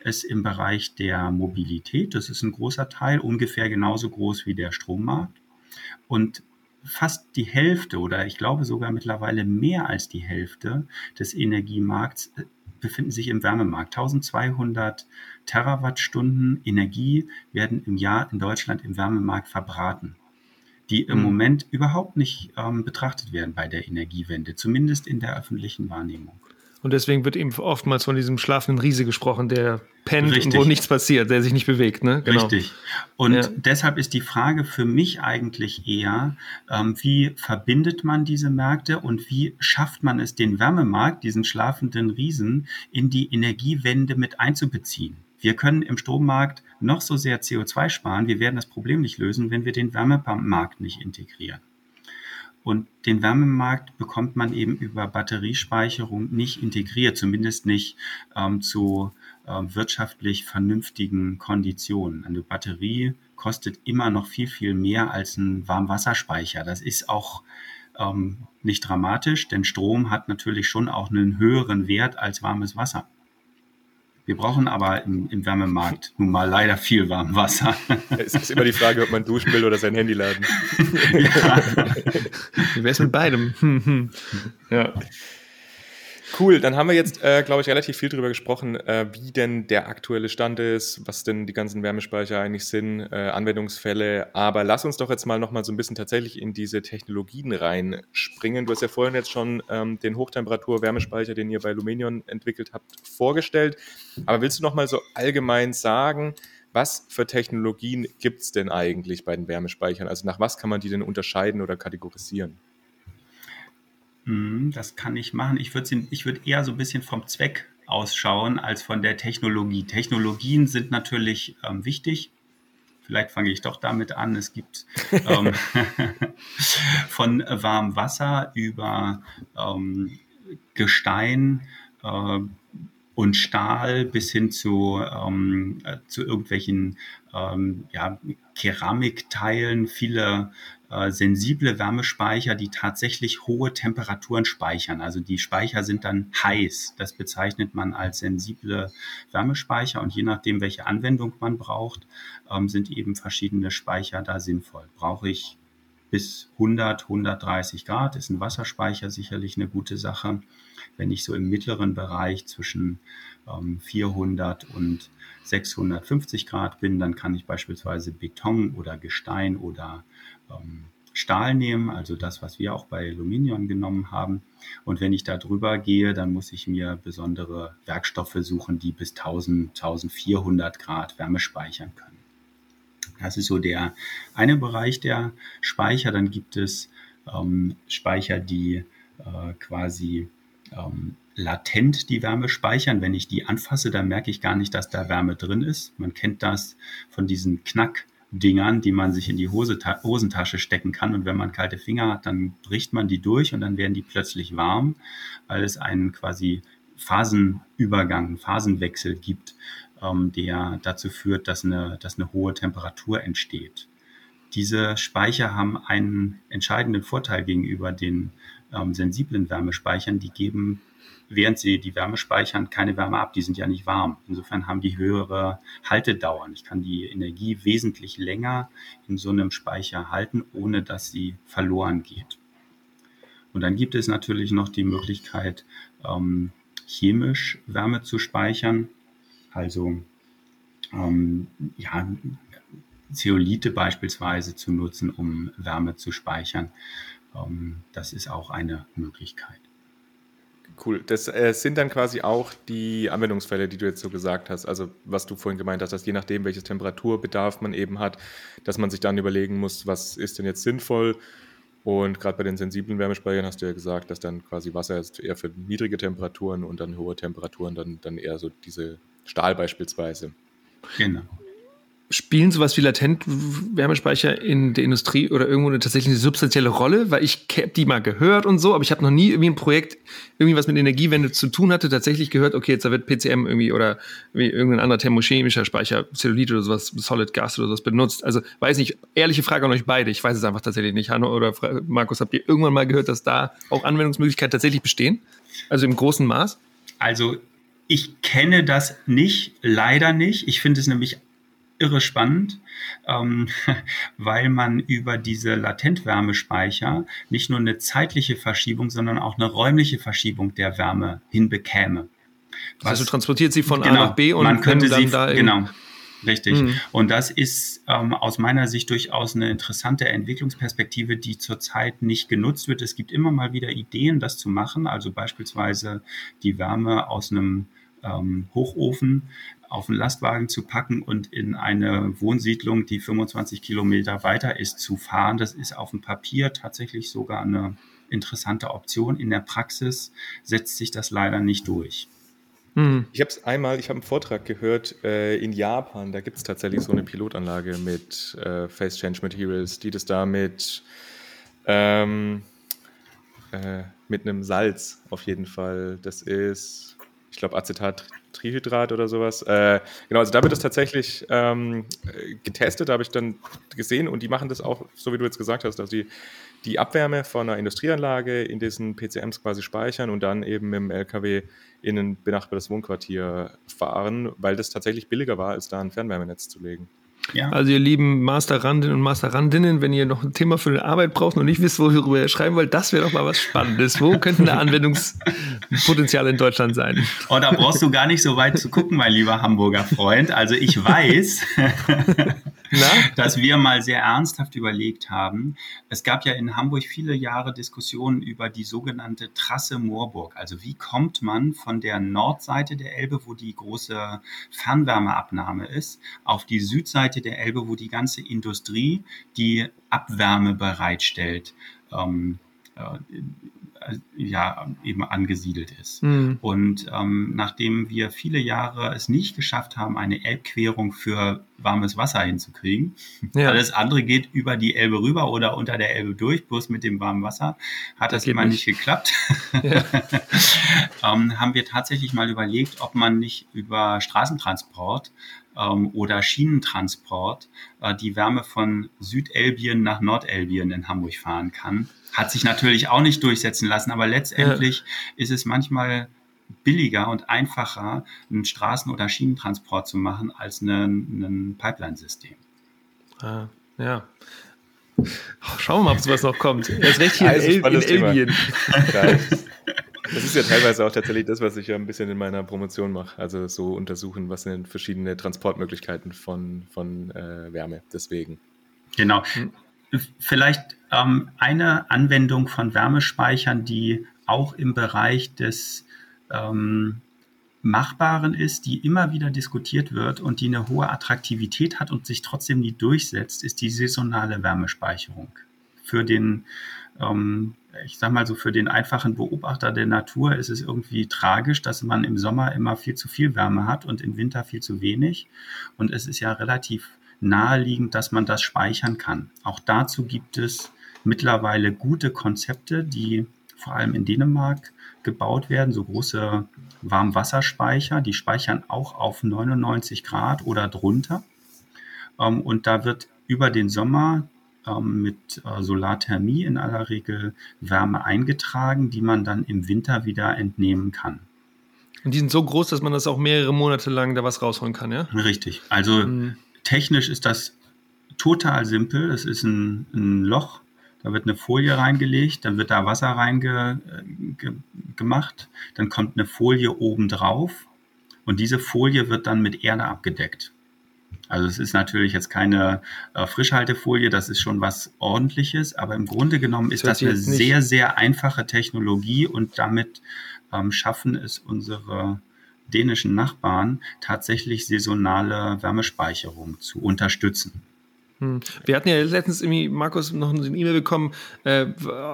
A: ist im Bereich der Mobilität. Das ist ein großer Teil, ungefähr genauso groß wie der Strommarkt. Und fast die Hälfte oder ich glaube sogar mittlerweile mehr als die Hälfte des Energiemarkts äh, befinden sich im Wärmemarkt. 1200 Terawattstunden Energie werden im Jahr in Deutschland im Wärmemarkt verbraten, die im mhm. Moment überhaupt nicht ähm, betrachtet werden bei der Energiewende, zumindest in der öffentlichen Wahrnehmung.
B: Und deswegen wird eben oftmals von diesem schlafenden Riese gesprochen, der pennt Richtig. und wo nichts passiert, der sich nicht bewegt. Ne?
A: Genau. Richtig. Und ja. deshalb ist die Frage für mich eigentlich eher, ähm, wie verbindet man diese Märkte und wie schafft man es, den Wärmemarkt, diesen schlafenden Riesen, in die Energiewende mit einzubeziehen? Wir können im Strommarkt noch so sehr CO2 sparen, wir werden das Problem nicht lösen, wenn wir den Wärmemarkt nicht integrieren. Und den Wärmemarkt bekommt man eben über Batteriespeicherung nicht integriert, zumindest nicht ähm, zu äh, wirtschaftlich vernünftigen Konditionen. Eine Batterie kostet immer noch viel, viel mehr als ein Warmwasserspeicher. Das ist auch ähm, nicht dramatisch, denn Strom hat natürlich schon auch einen höheren Wert als warmes Wasser. Wir brauchen aber im, im Wärmemarkt nun mal leider viel Warmwasser.
C: Es ist immer die Frage, ob man duschen will oder sein Handy laden. ja.
B: Wie wäre es mit beidem?
C: ja. Cool, dann haben wir jetzt, äh, glaube ich, relativ viel darüber gesprochen, äh, wie denn der aktuelle Stand ist, was denn die ganzen Wärmespeicher eigentlich sind, äh, Anwendungsfälle. Aber lass uns doch jetzt mal noch mal so ein bisschen tatsächlich in diese Technologien reinspringen. Du hast ja vorhin jetzt schon ähm, den Hochtemperatur-Wärmespeicher, den ihr bei Luminion entwickelt habt, vorgestellt. Aber willst du noch mal so allgemein sagen, was für Technologien gibt es denn eigentlich bei den Wärmespeichern? Also nach was kann man die denn unterscheiden oder kategorisieren?
A: Mhm, das kann ich machen. Ich würde würd eher so ein bisschen vom Zweck ausschauen als von der Technologie. Technologien sind natürlich ähm, wichtig. Vielleicht fange ich doch damit an. Es gibt ähm, von warmem Wasser über ähm, Gestein äh, und Stahl bis hin zu, ähm, äh, zu irgendwelchen ähm, ja, Keramikteilen, viele äh, sensible Wärmespeicher, die tatsächlich hohe Temperaturen speichern. Also die Speicher sind dann heiß. Das bezeichnet man als sensible Wärmespeicher und je nachdem, welche Anwendung man braucht, ähm, sind eben verschiedene Speicher da sinnvoll. Brauche ich bis 100, 130 Grad ist ein Wasserspeicher sicherlich eine gute Sache. Wenn ich so im mittleren Bereich zwischen ähm, 400 und 650 Grad bin, dann kann ich beispielsweise Beton oder Gestein oder ähm, Stahl nehmen, also das, was wir auch bei Luminion genommen haben. Und wenn ich da drüber gehe, dann muss ich mir besondere Werkstoffe suchen, die bis 1000, 1400 Grad Wärme speichern können. Das ist so der eine Bereich der Speicher. Dann gibt es ähm, Speicher, die äh, quasi ähm, latent die Wärme speichern. Wenn ich die anfasse, dann merke ich gar nicht, dass da Wärme drin ist. Man kennt das von diesen Knack- Dingern, die man sich in die Hose, Hosentasche stecken kann. Und wenn man kalte Finger hat, dann bricht man die durch und dann werden die plötzlich warm, weil es einen quasi Phasenübergang, Phasenwechsel gibt, ähm, der dazu führt, dass eine, dass eine hohe Temperatur entsteht. Diese Speicher haben einen entscheidenden Vorteil gegenüber den ähm, sensiblen Wärmespeichern. Die geben während sie die Wärme speichern, keine Wärme ab. Die sind ja nicht warm. Insofern haben die höhere Haltedauern. Ich kann die Energie wesentlich länger in so einem Speicher halten, ohne dass sie verloren geht. Und dann gibt es natürlich noch die Möglichkeit, ähm, chemisch Wärme zu speichern. Also ähm, ja, Zeolite beispielsweise zu nutzen, um Wärme zu speichern. Ähm, das ist auch eine Möglichkeit.
C: Cool. Das äh, sind dann quasi auch die Anwendungsfälle, die du jetzt so gesagt hast. Also, was du vorhin gemeint hast, dass je nachdem, welches Temperaturbedarf man eben hat, dass man sich dann überlegen muss, was ist denn jetzt sinnvoll. Und gerade bei den sensiblen Wärmespeichern hast du ja gesagt, dass dann quasi Wasser ist eher für niedrige Temperaturen und dann hohe Temperaturen dann, dann eher so diese Stahl beispielsweise.
B: Genau. Spielen sowas wie Latent-Wärmespeicher in der Industrie oder irgendwo eine tatsächlich eine substanzielle Rolle? Weil ich habe die mal gehört und so, aber ich habe noch nie irgendwie ein Projekt, irgendwie was mit Energiewende zu tun hatte, tatsächlich gehört, okay, jetzt da wird PCM irgendwie oder wie irgendein anderer thermochemischer Speicher, Zellulit oder sowas, Solid Gas oder sowas benutzt. Also weiß nicht, ehrliche Frage an euch beide, ich weiß es einfach tatsächlich nicht. Hanno oder Markus, habt ihr irgendwann mal gehört, dass da auch Anwendungsmöglichkeiten tatsächlich bestehen? Also im großen Maß?
A: Also Ich kenne das nicht, leider nicht. Ich finde es nämlich irre spannend, ähm, weil man über diese Latentwärmespeicher nicht nur eine zeitliche Verschiebung, sondern auch eine räumliche Verschiebung der Wärme hinbekäme.
B: Was, also transportiert sie von genau, A nach B und
A: man könnte dann sie, da genau. Richtig. Mhm. Und das ist ähm, aus meiner Sicht durchaus eine interessante Entwicklungsperspektive, die zurzeit nicht genutzt wird. Es gibt immer mal wieder Ideen, das zu machen. Also beispielsweise die Wärme aus einem ähm, Hochofen auf einen Lastwagen zu packen und in eine Wohnsiedlung, die 25 Kilometer weiter ist, zu fahren. Das ist auf dem Papier tatsächlich sogar eine interessante Option. In der Praxis setzt sich das leider nicht durch.
C: Hm. Ich habe es einmal, ich habe einen Vortrag gehört äh, in Japan, da gibt es tatsächlich so eine Pilotanlage mit äh, Phase Change Materials, die das da mit, ähm, äh, mit einem Salz auf jeden Fall, das ist, ich glaube, Acetat Trihydrat oder sowas. Äh, genau, also da wird das tatsächlich ähm, getestet, da habe ich dann gesehen und die machen das auch, so wie du jetzt gesagt hast, dass die die Abwärme von einer Industrieanlage in diesen PCMs quasi speichern und dann eben mit dem LKW in ein benachbartes Wohnquartier fahren, weil das tatsächlich billiger war, als da ein Fernwärmenetz zu legen.
B: Ja. Also ihr lieben Masterandinnen und Masterandinnen, wenn ihr noch ein Thema für eine Arbeit braucht und nicht wisst, worüber ihr schreiben wollt, das wäre doch mal was Spannendes. Wo könnte ein Anwendungspotenzial in Deutschland sein?
A: Oh, da brauchst du gar nicht so weit zu gucken, mein lieber Hamburger Freund. Also ich weiß, dass wir mal sehr ernsthaft überlegt haben. Es gab ja in Hamburg viele Jahre Diskussionen über die sogenannte Trasse Moorburg. Also wie kommt man von der Nordseite der Elbe, wo die große Fernwärmeabnahme ist, auf die Südseite der Elbe, wo die ganze Industrie die Abwärme bereitstellt. Ähm, äh, ja eben angesiedelt ist. Mhm. Und ähm, nachdem wir viele Jahre es nicht geschafft haben, eine Elbquerung für warmes Wasser hinzukriegen, ja. alles andere geht über die Elbe rüber oder unter der Elbe durch, bloß mit dem warmen Wasser hat das, das immer nicht, nicht geklappt. Ja. ähm, haben wir tatsächlich mal überlegt, ob man nicht über Straßentransport ähm, oder Schienentransport äh, die Wärme von Südelbien nach Nordelbien in Hamburg fahren kann. Hat sich natürlich auch nicht durchsetzen lassen, aber letztendlich ja. ist es manchmal billiger und einfacher, einen Straßen- oder Schienentransport zu machen, als ein Pipeline-System.
B: Ah, ja. Schauen wir mal, ob sowas noch kommt. Er ist recht hier also in, El in Alien.
C: Das ist ja teilweise auch tatsächlich das, was ich ja ein bisschen in meiner Promotion mache. Also so untersuchen, was sind verschiedene Transportmöglichkeiten von, von äh, Wärme. Deswegen.
A: Genau. Vielleicht ähm, eine Anwendung von Wärmespeichern, die auch im Bereich des ähm, Machbaren ist, die immer wieder diskutiert wird und die eine hohe Attraktivität hat und sich trotzdem nie durchsetzt, ist die saisonale Wärmespeicherung. Für den, ähm, ich sag mal so, für den einfachen Beobachter der Natur ist es irgendwie tragisch, dass man im Sommer immer viel zu viel Wärme hat und im Winter viel zu wenig. Und es ist ja relativ naheliegend, dass man das speichern kann. Auch dazu gibt es mittlerweile gute Konzepte, die vor allem in Dänemark gebaut werden, so große Warmwasserspeicher, die speichern auch auf 99 Grad oder drunter. Ähm, und da wird über den Sommer mit äh, Solarthermie in aller Regel Wärme eingetragen, die man dann im Winter wieder entnehmen kann.
B: Und die sind so groß, dass man das auch mehrere Monate lang da was rausholen kann, ja?
A: Richtig. Also mhm. technisch ist das total simpel. Es ist ein, ein Loch, da wird eine Folie reingelegt, dann wird da Wasser reingemacht, dann kommt eine Folie oben drauf und diese Folie wird dann mit Erde abgedeckt. Also es ist natürlich jetzt keine äh, Frischhaltefolie, das ist schon was ordentliches, aber im Grunde genommen ist das, das eine sehr, sehr einfache Technologie und damit ähm, schaffen es unsere dänischen Nachbarn tatsächlich saisonale Wärmespeicherung zu unterstützen.
B: Hm. Wir hatten ja letztens irgendwie, Markus, noch eine E-Mail bekommen, äh,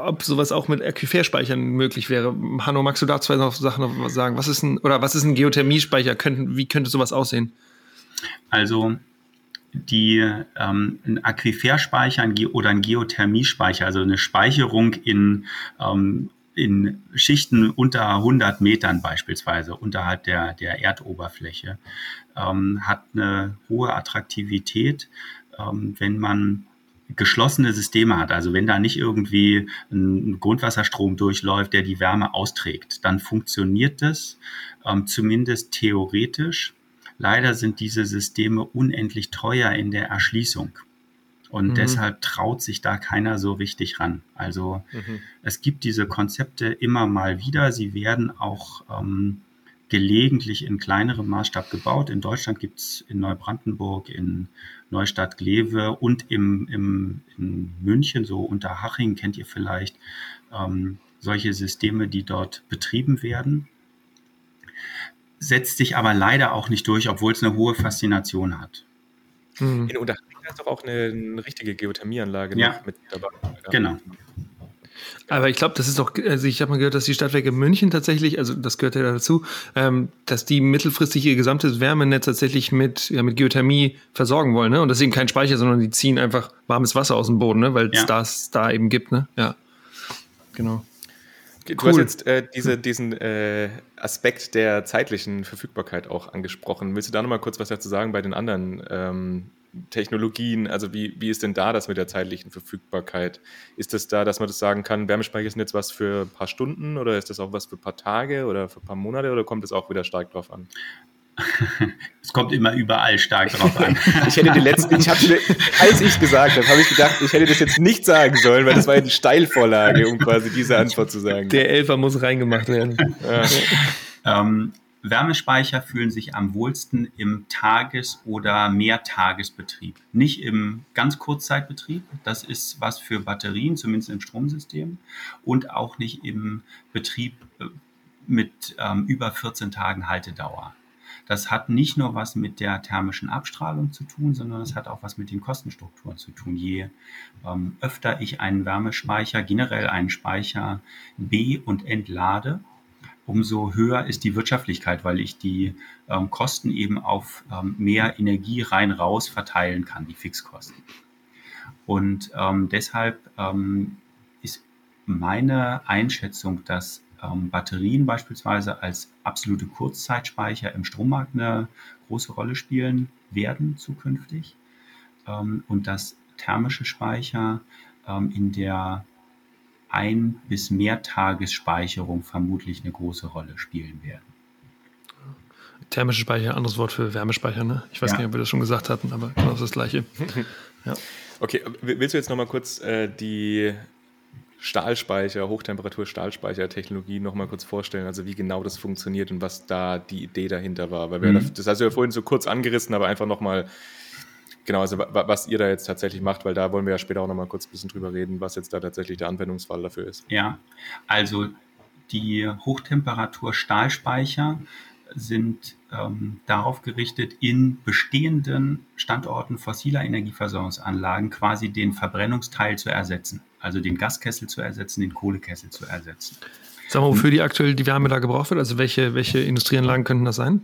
B: ob sowas auch mit Aquiferspeichern möglich wäre. Hanno, magst du dazu noch Sachen noch sagen? Was ist ein, oder was ist ein Geothermiespeicher? Könnten, wie könnte sowas aussehen?
A: Also, die, ähm, ein Aquiferspeicher ein oder ein Geothermiespeicher, also eine Speicherung in, ähm, in Schichten unter 100 Metern beispielsweise, unterhalb der, der Erdoberfläche, ähm, hat eine hohe Attraktivität ähm, wenn man geschlossene Systeme hat, also wenn da nicht irgendwie ein Grundwasserstrom durchläuft, der die Wärme austrägt, dann funktioniert das ähm, zumindest theoretisch. Leider sind diese Systeme unendlich teuer in der Erschließung. Und mhm. deshalb traut sich da keiner so richtig ran. Also mhm. es gibt diese Konzepte immer mal wieder. Sie werden auch ähm, gelegentlich in kleinerem Maßstab gebaut. In Deutschland gibt es in Neubrandenburg, in Neustadt-Glewe und im, im, in München, so unter Haching kennt ihr vielleicht, ähm, solche Systeme, die dort betrieben werden. Setzt sich aber leider auch nicht durch, obwohl es eine hohe Faszination hat.
C: Mhm. In Unterhaching ist doch auch eine, eine richtige Geothermieanlage
A: ja. mit dabei. Genau.
B: Aber ich glaube, das ist doch, also ich habe mal gehört, dass die Stadtwerke München tatsächlich, also das gehört ja dazu, ähm, dass die mittelfristig ihr gesamtes Wärmenetz tatsächlich mit, ja, mit Geothermie versorgen wollen, ne? Und das ist eben kein Speicher, sondern die ziehen einfach warmes Wasser aus dem Boden, ne? Weil es ja. das da eben gibt, ne? Ja. Genau.
C: Du cool. hast jetzt äh, diese, diesen äh, Aspekt der zeitlichen Verfügbarkeit auch angesprochen. Willst du da nochmal kurz was dazu sagen bei den anderen ähm, Technologien? Also wie, wie ist denn da das mit der zeitlichen Verfügbarkeit? Ist das da, dass man das sagen kann, Wärmespeicher sind jetzt was für ein paar Stunden oder ist das auch was für ein paar Tage oder für ein paar Monate oder kommt es auch wieder stark drauf an?
A: Es kommt immer überall stark drauf an.
C: ich hätte die letzten, ich habe, als ich es gesagt habe, habe ich gedacht, ich hätte das jetzt nicht sagen sollen, weil das war eine Steilvorlage, um quasi diese Antwort zu sagen.
B: Der Elfer muss reingemacht werden.
A: Ja. Ähm, Wärmespeicher fühlen sich am wohlsten im Tages- oder Mehrtagesbetrieb. Nicht im ganz Kurzzeitbetrieb. Das ist was für Batterien, zumindest im Stromsystem. Und auch nicht im Betrieb äh, mit ähm, über 14 Tagen Haltedauer. Das hat nicht nur was mit der thermischen Abstrahlung zu tun, sondern es hat auch was mit den Kostenstrukturen zu tun. Je ähm, öfter ich einen Wärmespeicher, generell einen Speicher be- und entlade, umso höher ist die Wirtschaftlichkeit, weil ich die ähm, Kosten eben auf ähm, mehr Energie rein raus verteilen kann, die Fixkosten. Und ähm, deshalb ähm, ist meine Einschätzung, dass ähm, Batterien beispielsweise als absolute Kurzzeitspeicher im Strommarkt eine große Rolle spielen werden zukünftig ähm, und dass thermische Speicher in der ein- bis Mehrtagesspeicherung vermutlich eine große Rolle spielen werden.
B: Thermische Speicher, anderes Wort für Wärmespeicher, ne? Ich weiß ja. nicht, ob wir das schon gesagt hatten, aber genau das, das Gleiche.
C: ja. Okay, willst du jetzt nochmal kurz äh, die Stahlspeicher, Hochtemperatur-Stahlspeicher-Technologie nochmal kurz vorstellen, also wie genau das funktioniert und was da die Idee dahinter war? Weil wir mhm. das hast du ja vorhin so kurz angerissen, aber einfach nochmal Genau, also was ihr da jetzt tatsächlich macht, weil da wollen wir ja später auch nochmal kurz ein bisschen drüber reden, was jetzt da tatsächlich der Anwendungsfall dafür ist.
A: Ja, also die Hochtemperatur-Stahlspeicher sind ähm, darauf gerichtet, in bestehenden Standorten fossiler Energieversorgungsanlagen quasi den Verbrennungsteil zu ersetzen, also den Gaskessel zu ersetzen, den Kohlekessel zu ersetzen.
B: Sag mal, wofür die aktuell die Wärme da gebraucht wird? Also welche, welche Industrieanlagen könnten das sein?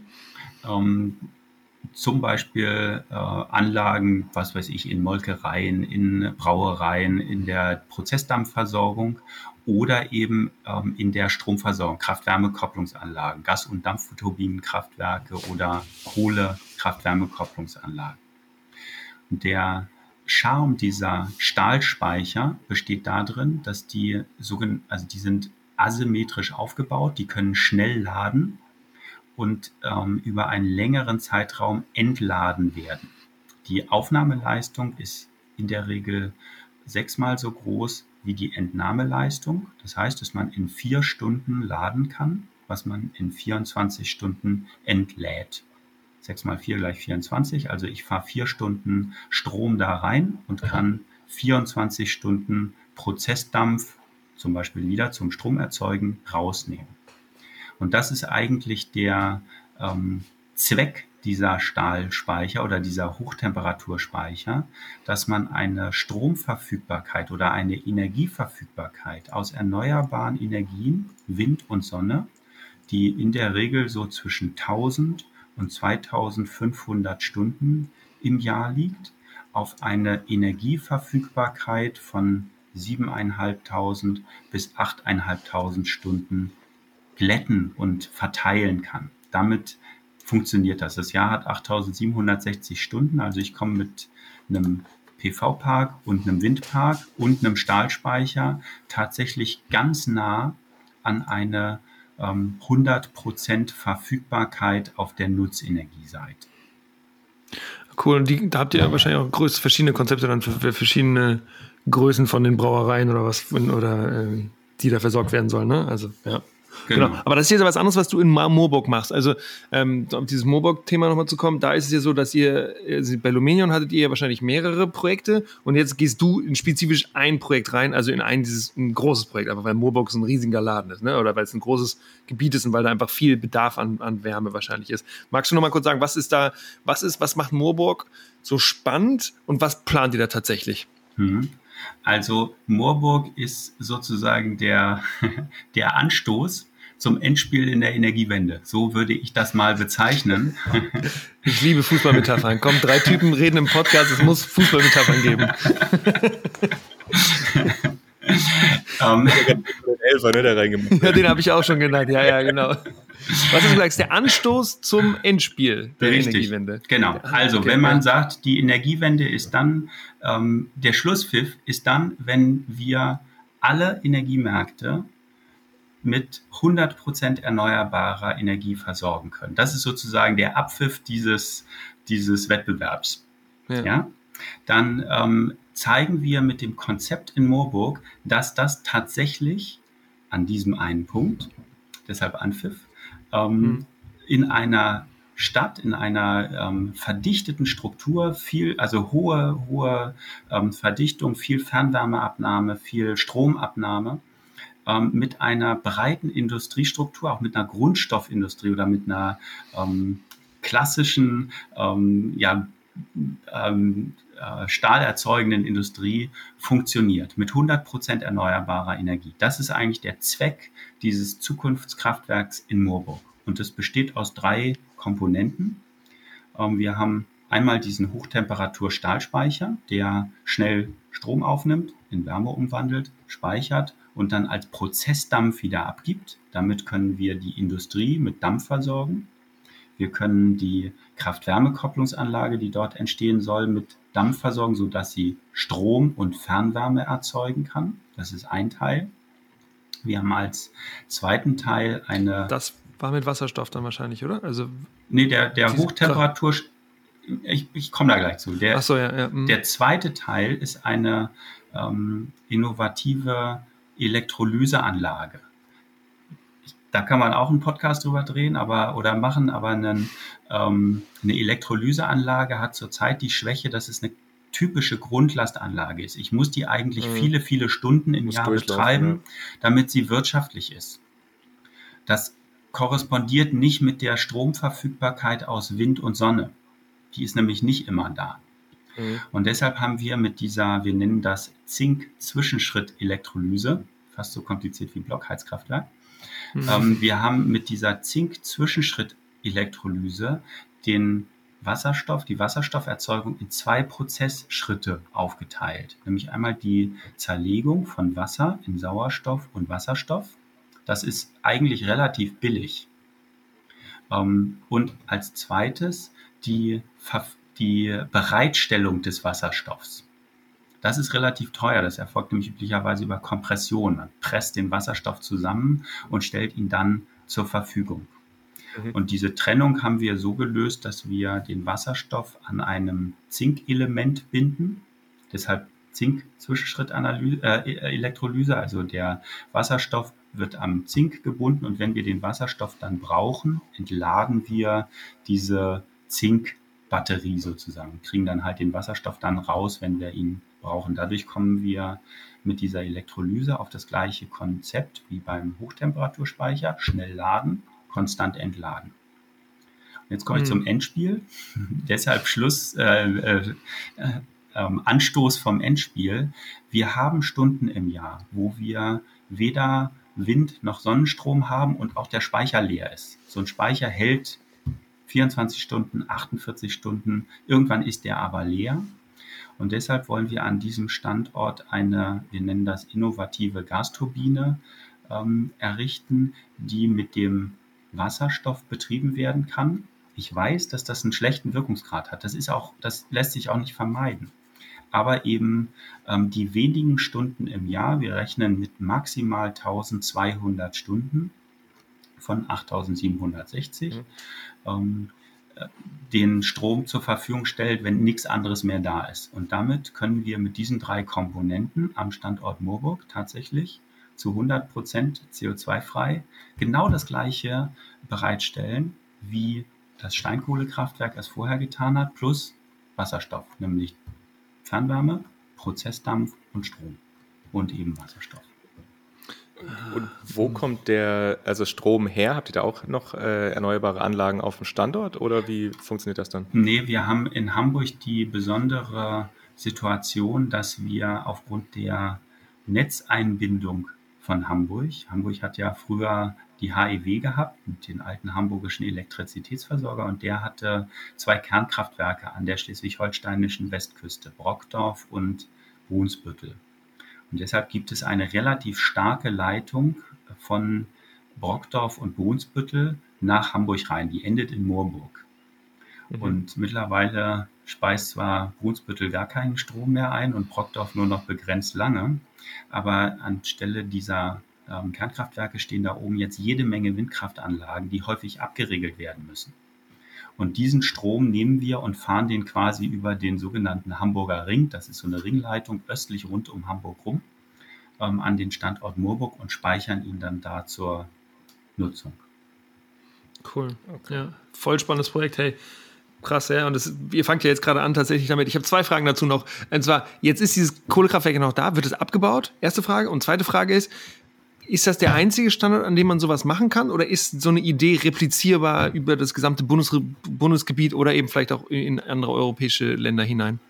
A: Ähm, zum Beispiel äh, Anlagen, was weiß ich, in Molkereien, in Brauereien, in der Prozessdampfversorgung oder eben ähm, in der Stromversorgung, Kraft-Wärme-Kopplungsanlagen, Gas- und Dampfturbinenkraftwerke oder Kohle-Kraft-Wärme-Kopplungsanlagen. Der Charme dieser Stahlspeicher besteht darin, dass die sogenannten, also die sind asymmetrisch aufgebaut, die können schnell laden und ähm, über einen längeren Zeitraum entladen werden. Die Aufnahmeleistung ist in der Regel sechsmal so groß wie die Entnahmeleistung. Das heißt, dass man in vier Stunden laden kann, was man in 24 Stunden entlädt. 6 mal 4 gleich 24, also ich fahre vier Stunden Strom da rein und kann 24 Stunden Prozessdampf, zum Beispiel wieder zum Stromerzeugen, rausnehmen. Und das ist eigentlich der ähm, Zweck dieser Stahlspeicher oder dieser Hochtemperaturspeicher, dass man eine Stromverfügbarkeit oder eine Energieverfügbarkeit aus erneuerbaren Energien, Wind und Sonne, die in der Regel so zwischen 1000 und 2500 Stunden im Jahr liegt, auf eine Energieverfügbarkeit von 7.500 bis 8.500 Stunden glätten und verteilen kann. Damit funktioniert das. Das Jahr hat 8760 Stunden, also ich komme mit einem PV-Park und einem Windpark und einem Stahlspeicher tatsächlich ganz nah an eine ähm, 100% Verfügbarkeit auf der Nutzenergieseite.
B: Cool, und die, da habt ihr wahrscheinlich auch größte, verschiedene Konzepte dann für, für, verschiedene Größen von den Brauereien oder was, oder äh, die da versorgt werden sollen, ne? Also, ja. Genau. genau. Aber das ist jetzt was anderes, was du in Moorburg machst. Also, ähm, um dieses Moorburg-Thema nochmal zu kommen, da ist es ja so, dass ihr, also bei Luminion hattet ihr ja wahrscheinlich mehrere Projekte und jetzt gehst du in spezifisch ein Projekt rein, also in ein, dieses, ein großes Projekt, aber weil Moorburg so ein riesiger Laden ist, ne? oder weil es ein großes Gebiet ist und weil da einfach viel Bedarf an, an Wärme wahrscheinlich ist. Magst du nochmal kurz sagen, was ist da, was ist, was macht Moorburg so spannend und was plant ihr da tatsächlich?
A: Mhm. Also Moorburg ist sozusagen der, der Anstoß zum Endspiel in der Energiewende. So würde ich das mal bezeichnen.
B: Ich liebe Fußballmetaphern. Komm, drei Typen reden im Podcast, es muss Fußballmetaphern geben.
C: um, den Elfer, ne, der reingemacht.
B: Ja, den habe ich auch schon genannt. Ja, ja, genau. Was du sagst, der Anstoß zum Endspiel der Richtig, Energiewende.
A: Genau. Also, okay. wenn man sagt, die Energiewende ist dann, ähm, der Schlusspfiff ist dann, wenn wir alle Energiemärkte mit 100% erneuerbarer Energie versorgen können. Das ist sozusagen der Abpfiff dieses, dieses Wettbewerbs. Ja. ja? Dann ähm, zeigen wir mit dem Konzept in Moorburg, dass das tatsächlich an diesem einen Punkt, deshalb Anpfiff, ähm, mhm. in einer Stadt, in einer ähm, verdichteten Struktur, viel, also hohe, hohe ähm, Verdichtung, viel Fernwärmeabnahme, viel Stromabnahme, ähm, mit einer breiten Industriestruktur, auch mit einer Grundstoffindustrie oder mit einer ähm, klassischen, ähm, ja, ähm, äh, stahlerzeugenden Industrie funktioniert mit 100% erneuerbarer Energie. Das ist eigentlich der Zweck dieses Zukunftskraftwerks in Moorburg. Und das besteht aus drei Komponenten. Ähm, wir haben einmal diesen Hochtemperatur-Stahlspeicher, der schnell Strom aufnimmt, in Wärme umwandelt, speichert und dann als Prozessdampf wieder abgibt. Damit können wir die Industrie mit Dampf versorgen. Wir können die Kraft-Wärme-Kopplungsanlage, die dort entstehen soll, mit Dampf versorgen, sodass sie Strom und Fernwärme erzeugen kann. Das ist ein Teil. Wir haben als zweiten Teil eine.
B: Das war mit Wasserstoff dann wahrscheinlich, oder? Also
A: nee, der, der Hochtemperatur. Ich, ich komme da gleich zu. Der,
B: so, ja, ja. Mhm.
A: der zweite Teil ist eine ähm, innovative Elektrolyseanlage. Da kann man auch einen Podcast drüber drehen, aber oder machen, aber einen, ähm, eine Elektrolyseanlage hat zurzeit die Schwäche, dass es eine typische Grundlastanlage ist. Ich muss die eigentlich mhm. viele, viele Stunden im Jahr betreiben, ja. damit sie wirtschaftlich ist. Das korrespondiert nicht mit der Stromverfügbarkeit aus Wind und Sonne. Die ist nämlich nicht immer da. Mhm. Und deshalb haben wir mit dieser, wir nennen das Zink-Zwischenschritt-Elektrolyse, fast so kompliziert wie Blockheizkraftwerk. Mhm. Ähm, wir haben mit dieser Zink-Zwischenschritt-Elektrolyse den Wasserstoff, die Wasserstofferzeugung in zwei Prozessschritte aufgeteilt. Nämlich einmal die Zerlegung von Wasser in Sauerstoff und Wasserstoff. Das ist eigentlich relativ billig. Ähm, und als zweites die die Bereitstellung des Wasserstoffs. Das ist relativ teuer. Das erfolgt nämlich üblicherweise über Kompression. Man presst den Wasserstoff zusammen und stellt ihn dann zur Verfügung. Mhm. Und diese Trennung haben wir so gelöst, dass wir den Wasserstoff an einem Zinkelement binden. Deshalb Zink-Zwischenschritt-Elektrolyse. Äh, also der Wasserstoff wird am Zink gebunden und wenn wir den Wasserstoff dann brauchen, entladen wir diese Zink Batterie sozusagen, kriegen dann halt den Wasserstoff dann raus, wenn wir ihn brauchen. Dadurch kommen wir mit dieser Elektrolyse auf das gleiche Konzept wie beim Hochtemperaturspeicher, schnell laden, konstant entladen. Und jetzt komme ich mhm. zum Endspiel. Deshalb Schluss, äh, äh, äh, Anstoß vom Endspiel. Wir haben Stunden im Jahr, wo wir weder Wind noch Sonnenstrom haben und auch der Speicher leer ist. So ein Speicher hält 24 Stunden, 48 Stunden. Irgendwann ist der aber leer. Und deshalb wollen wir an diesem Standort eine, wir nennen das innovative Gasturbine ähm, errichten, die mit dem Wasserstoff betrieben werden kann. Ich weiß, dass das einen schlechten Wirkungsgrad hat. Das ist auch, das lässt sich auch nicht vermeiden. aber eben ähm, die wenigen Stunden im Jahr, wir rechnen mit maximal 1200 Stunden von 8760, mhm. ähm, den Strom zur Verfügung stellt, wenn nichts anderes mehr da ist. Und damit können wir mit diesen drei Komponenten am Standort Moorburg tatsächlich zu 100 Prozent CO2-frei genau das Gleiche bereitstellen, wie das Steinkohlekraftwerk es vorher getan hat, plus Wasserstoff, nämlich Fernwärme, Prozessdampf und Strom und eben Wasserstoff.
C: Und wo kommt der also Strom her? Habt ihr da auch noch äh, erneuerbare Anlagen auf dem Standort oder wie funktioniert das dann?
A: Nee, wir haben in Hamburg die besondere Situation, dass wir aufgrund der Netzeinbindung von Hamburg, Hamburg hat ja früher die HEW gehabt, den alten hamburgischen Elektrizitätsversorger, und der hatte zwei Kernkraftwerke an der schleswig-holsteinischen Westküste, Brockdorf und Brunsbüttel. Und deshalb gibt es eine relativ starke Leitung von Brockdorf und Brunsbüttel nach Hamburg rein. Die endet in Moorburg. Mhm. Und mittlerweile speist zwar Brunsbüttel gar keinen Strom mehr ein und Brockdorf nur noch begrenzt lange, aber anstelle dieser ähm, Kernkraftwerke stehen da oben jetzt jede Menge Windkraftanlagen, die häufig abgeregelt werden müssen. Und diesen Strom nehmen wir und fahren den quasi über den sogenannten Hamburger Ring. Das ist so eine Ringleitung östlich rund um Hamburg rum ähm, an den Standort Moorburg und speichern ihn dann da zur Nutzung.
B: Cool. Okay. Ja, voll spannendes Projekt. Hey, krass, ja. Und das, ihr fangt ja jetzt gerade an tatsächlich damit. Ich habe zwei Fragen dazu noch. Und zwar, jetzt ist dieses Kohlekraftwerk noch da. Wird es abgebaut? Erste Frage. Und zweite Frage ist, ist das der einzige Standort, an dem man sowas machen kann? Oder ist so eine Idee replizierbar über das gesamte Bundes Bundesgebiet oder eben vielleicht auch in andere europäische Länder hinein?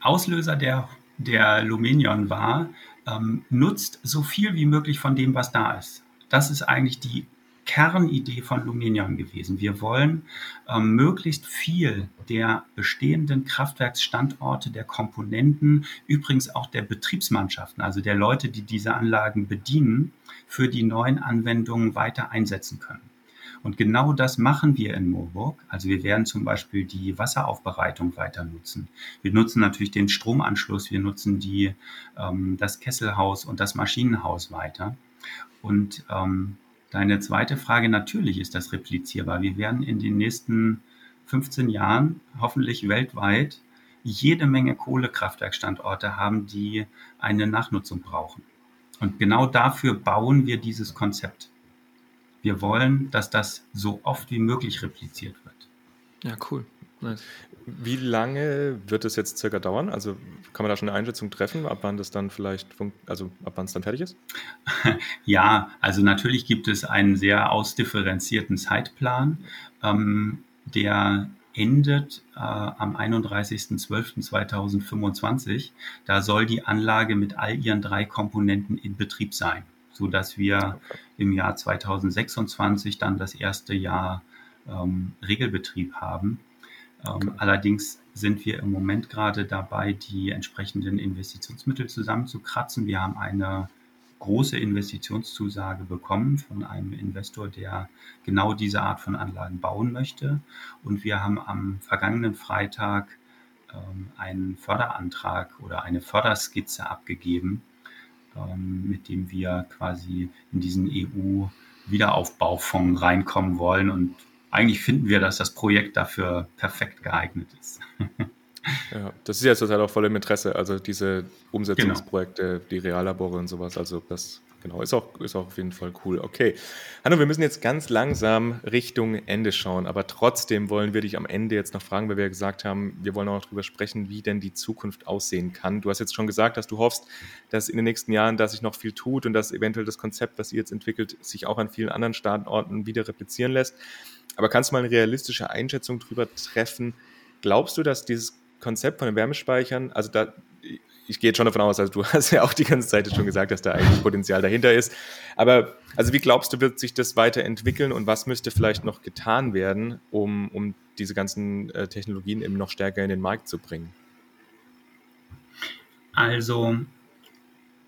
A: Auslöser der, der Luminion war, ähm, nutzt so viel wie möglich von dem, was da ist. Das ist eigentlich die Kernidee von Luminion gewesen. Wir wollen ähm, möglichst viel der bestehenden Kraftwerksstandorte, der Komponenten, übrigens auch der Betriebsmannschaften, also der Leute, die diese Anlagen bedienen, für die neuen Anwendungen weiter einsetzen können. Und genau das machen wir in Moorburg. Also wir werden zum Beispiel die Wasseraufbereitung weiter nutzen. Wir nutzen natürlich den Stromanschluss, wir nutzen die, ähm, das Kesselhaus und das Maschinenhaus weiter. Und ähm, Deine zweite Frage, natürlich ist das replizierbar. Wir werden in den nächsten 15 Jahren hoffentlich weltweit jede Menge Kohlekraftwerkstandorte haben, die eine Nachnutzung brauchen. Und genau dafür bauen wir dieses Konzept. Wir wollen, dass das so oft wie möglich repliziert wird.
B: Ja, cool.
C: Nice. Wie lange wird es jetzt circa dauern? Also kann man da schon eine Einschätzung treffen, ab wann das dann vielleicht, also ab wann es dann fertig ist?
A: Ja, also natürlich gibt es einen sehr ausdifferenzierten Zeitplan, ähm, der endet äh, am 31.12.2025. Da soll die Anlage mit all ihren drei Komponenten in Betrieb sein, sodass wir im Jahr 2026 dann das erste Jahr ähm, Regelbetrieb haben. Ähm, allerdings sind wir im Moment gerade dabei, die entsprechenden Investitionsmittel zusammenzukratzen. Wir haben eine große Investitionszusage bekommen von einem Investor, der genau diese Art von Anlagen bauen möchte. Und wir haben am vergangenen Freitag ähm, einen Förderantrag oder eine Förderskizze abgegeben, ähm, mit dem wir quasi in diesen EU-Wiederaufbaufonds reinkommen wollen und eigentlich finden wir, dass das Projekt dafür perfekt geeignet ist.
C: Ja, das ist ja total auch voll im Interesse, also diese Umsetzungsprojekte, genau. die Reallabore und sowas, also das genau ist auch, ist auch auf jeden Fall cool. Okay, Hanno, wir müssen jetzt ganz langsam Richtung Ende schauen, aber trotzdem wollen wir dich am Ende jetzt noch fragen, weil wir ja gesagt haben, wir wollen auch noch darüber sprechen, wie denn die Zukunft aussehen kann. Du hast jetzt schon gesagt, dass du hoffst, dass in den nächsten Jahren, dass sich noch viel tut und dass eventuell das Konzept, was ihr jetzt entwickelt, sich auch an vielen anderen Standorten wieder replizieren lässt. Aber kannst du mal eine realistische Einschätzung darüber treffen? Glaubst du, dass dieses Konzept von den Wärmespeichern, also da, ich gehe jetzt schon davon aus, also du hast ja auch die ganze Zeit schon gesagt, dass da eigentlich Potenzial dahinter ist. Aber also wie glaubst du, wird sich das weiterentwickeln und was müsste vielleicht noch getan werden, um, um diese ganzen äh, Technologien eben noch stärker in den Markt zu bringen?
A: Also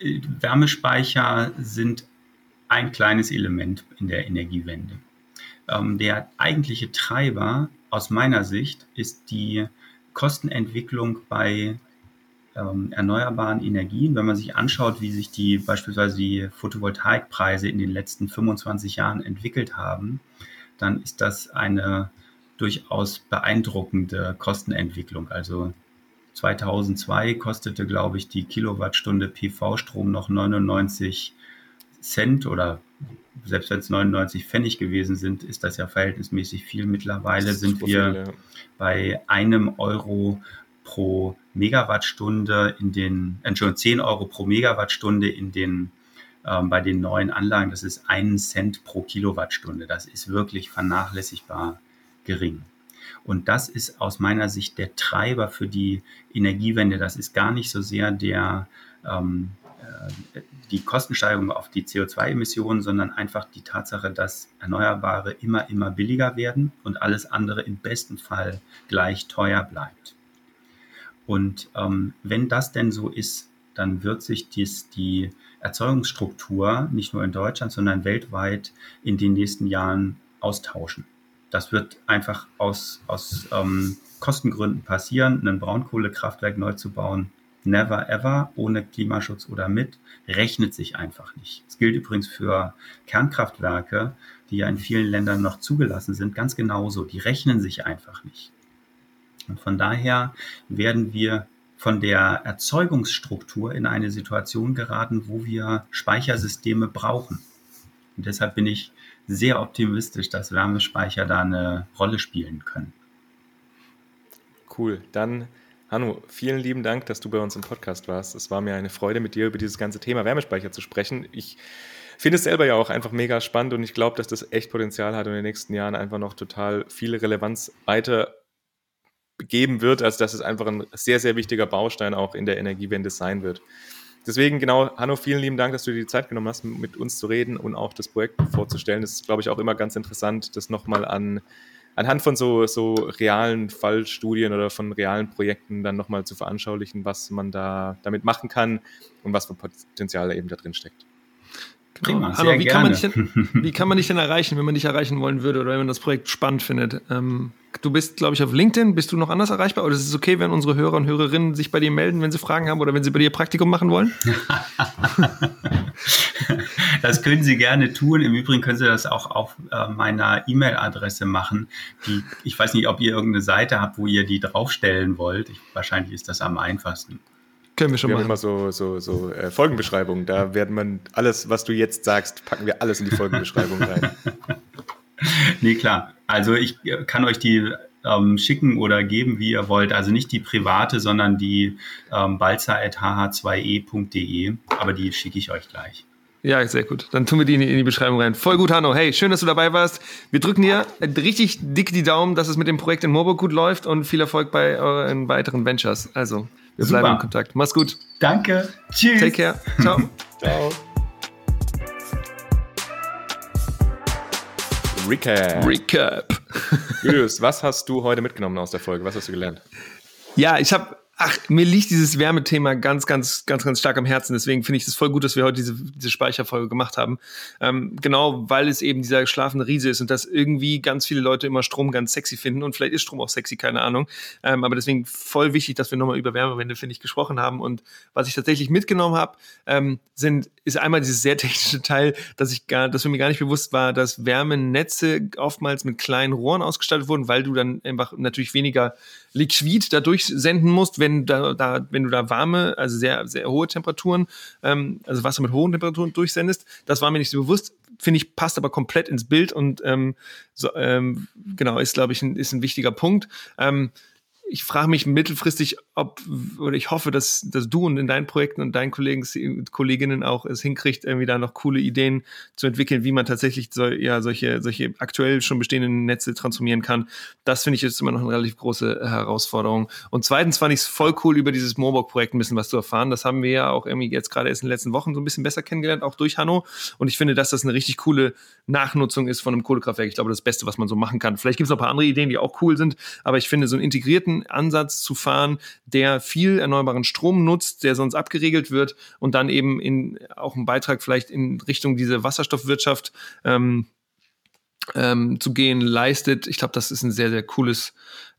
A: äh, Wärmespeicher sind ein kleines Element in der Energiewende. Ähm, der eigentliche Treiber aus meiner Sicht ist die Kostenentwicklung bei ähm, erneuerbaren Energien, wenn man sich anschaut, wie sich die beispielsweise die Photovoltaikpreise in den letzten 25 Jahren entwickelt haben, dann ist das eine durchaus beeindruckende Kostenentwicklung. Also 2002 kostete, glaube ich, die Kilowattstunde PV-Strom noch 99 Cent oder selbst wenn es 99 Pfennig gewesen sind, ist das ja verhältnismäßig viel. Mittlerweile sind wir viel, ja. bei einem Euro pro Megawattstunde in den, Entschuldigung, 10 Euro pro Megawattstunde in den, ähm, bei den neuen Anlagen. Das ist einen Cent pro Kilowattstunde. Das ist wirklich vernachlässigbar gering. Und das ist aus meiner Sicht der Treiber für die Energiewende. Das ist gar nicht so sehr der, ähm, äh, die Kostensteigerung auf die CO2-Emissionen, sondern einfach die Tatsache, dass Erneuerbare immer, immer billiger werden und alles andere im besten Fall gleich teuer bleibt. Und ähm, wenn das denn so ist, dann wird sich dies, die Erzeugungsstruktur nicht nur in Deutschland, sondern weltweit in den nächsten Jahren austauschen. Das wird einfach aus, aus ähm, Kostengründen passieren, ein Braunkohlekraftwerk neu zu bauen. Never ever, ohne Klimaschutz oder mit, rechnet sich einfach nicht. Das gilt übrigens für Kernkraftwerke, die ja in vielen Ländern noch zugelassen sind, ganz genauso. Die rechnen sich einfach nicht. Und von daher werden wir von der Erzeugungsstruktur in eine Situation geraten, wo wir Speichersysteme brauchen. Und deshalb bin ich sehr optimistisch, dass Wärmespeicher da eine Rolle spielen können.
C: Cool. Dann, Hanno, vielen lieben Dank, dass du bei uns im Podcast warst. Es war mir eine Freude, mit dir über dieses ganze Thema Wärmespeicher zu sprechen. Ich finde es selber ja auch einfach mega spannend und ich glaube, dass das echt Potenzial hat und in den nächsten Jahren einfach noch total viele Relevanz weiter geben wird, also dass es einfach ein sehr, sehr wichtiger Baustein auch in der Energiewende sein wird. Deswegen, genau, Hanno, vielen lieben Dank, dass du dir die Zeit genommen hast, mit uns zu reden und auch das Projekt vorzustellen. Das ist, glaube ich, auch immer ganz interessant, das nochmal an, anhand von so, so realen Fallstudien oder von realen Projekten dann nochmal zu veranschaulichen, was man da damit machen kann und was für Potenzial eben da drin steckt.
B: Prima, Hanno, wie, kann man dich denn, wie kann man dich denn erreichen, wenn man dich erreichen wollen würde oder wenn man das Projekt spannend findet? Ähm, du bist, glaube ich, auf LinkedIn. Bist du noch anders erreichbar? Oder ist es okay, wenn unsere Hörer und Hörerinnen sich bei dir melden, wenn sie Fragen haben oder wenn sie bei dir Praktikum machen wollen?
A: das können sie gerne tun. Im Übrigen können sie das auch auf äh, meiner E-Mail-Adresse machen. Die, ich weiß nicht, ob ihr irgendeine Seite habt, wo ihr die draufstellen wollt. Ich, wahrscheinlich ist das am einfachsten.
C: Können wir schon wir machen. Haben immer so, so, so äh, Folgenbeschreibungen. Da werden man alles, was du jetzt sagst, packen wir alles in die Folgenbeschreibung rein.
A: nee, klar. Also ich kann euch die ähm, schicken oder geben, wie ihr wollt. Also nicht die private, sondern die ähm, balzer.hh2e.de. Aber die schicke ich euch gleich.
B: Ja, sehr gut. Dann tun wir die in die, Beschreibung rein. Voll gut, Hanno. Hey, schön, dass du dabei warst. Wir drücken dir richtig dick die Daumen, dass es mit dem Projekt in Moorburg gut läuft und viel Erfolg bei euren weiteren Ventures. Also, wir Super. bleiben in Kontakt. Mach's gut.
A: Danke. Tschüss.
B: Take care. Ciao. Ciao.
C: Recap.
B: Recap.
C: Julius, was hast du heute mitgenommen aus der Folge? Was hast du gelernt?
B: Ja, ich habe Ach, mir liegt dieses Wärmethema ganz, ganz, ganz, ganz stark am Herzen. Deswegen finde ich es voll gut, dass wir heute diese, diese Speicherfolge gemacht haben. Ähm, genau, weil es eben dieser schlafende Riese ist und dass irgendwie ganz viele Leute immer Strom ganz sexy finden. Und vielleicht ist Strom auch sexy, keine Ahnung. Ähm, aber deswegen voll wichtig, dass wir nochmal über Wärmewende, finde ich, gesprochen haben. Und was ich tatsächlich mitgenommen habe, ähm, sind, ist einmal dieses sehr technische Teil, dass ich gar, dass mir gar nicht bewusst war, dass Wärmenetze oftmals mit kleinen Rohren ausgestattet wurden, weil du dann einfach natürlich weniger Liquid da durchsenden musst, wenn da, da, wenn du da warme, also sehr, sehr hohe Temperaturen, ähm, also Wasser mit hohen Temperaturen durchsendest. Das war mir nicht so bewusst. Finde ich, passt aber komplett ins Bild und ähm, so, ähm, genau, ist, glaube ich, ein, ist ein wichtiger Punkt. Ähm, ich frage mich mittelfristig, ob, oder ich hoffe, dass, dass du und in deinen Projekten und deinen Kollegen, Kolleginnen auch es hinkriegt, irgendwie da noch coole Ideen zu entwickeln, wie man tatsächlich so, ja, solche, solche aktuell schon bestehenden Netze transformieren kann. Das finde ich jetzt immer noch eine relativ große Herausforderung. Und zweitens fand ich es voll cool, über dieses Moorburg-Projekt ein bisschen was zu erfahren. Das haben wir ja auch irgendwie jetzt gerade erst in den letzten Wochen so ein bisschen besser kennengelernt, auch durch Hanno. Und ich finde, dass das eine richtig coole Nachnutzung ist von einem Kohlekraftwerk. Ich glaube, das Beste, was man so machen kann. Vielleicht gibt es noch ein paar andere Ideen, die auch cool sind, aber ich finde, so einen integrierten Ansatz zu fahren, der viel erneuerbaren Strom nutzt, der sonst abgeregelt wird und dann eben in auch einen Beitrag vielleicht in Richtung diese Wasserstoffwirtschaft ähm, ähm, zu gehen leistet. Ich glaube, das ist ein sehr, sehr cooles,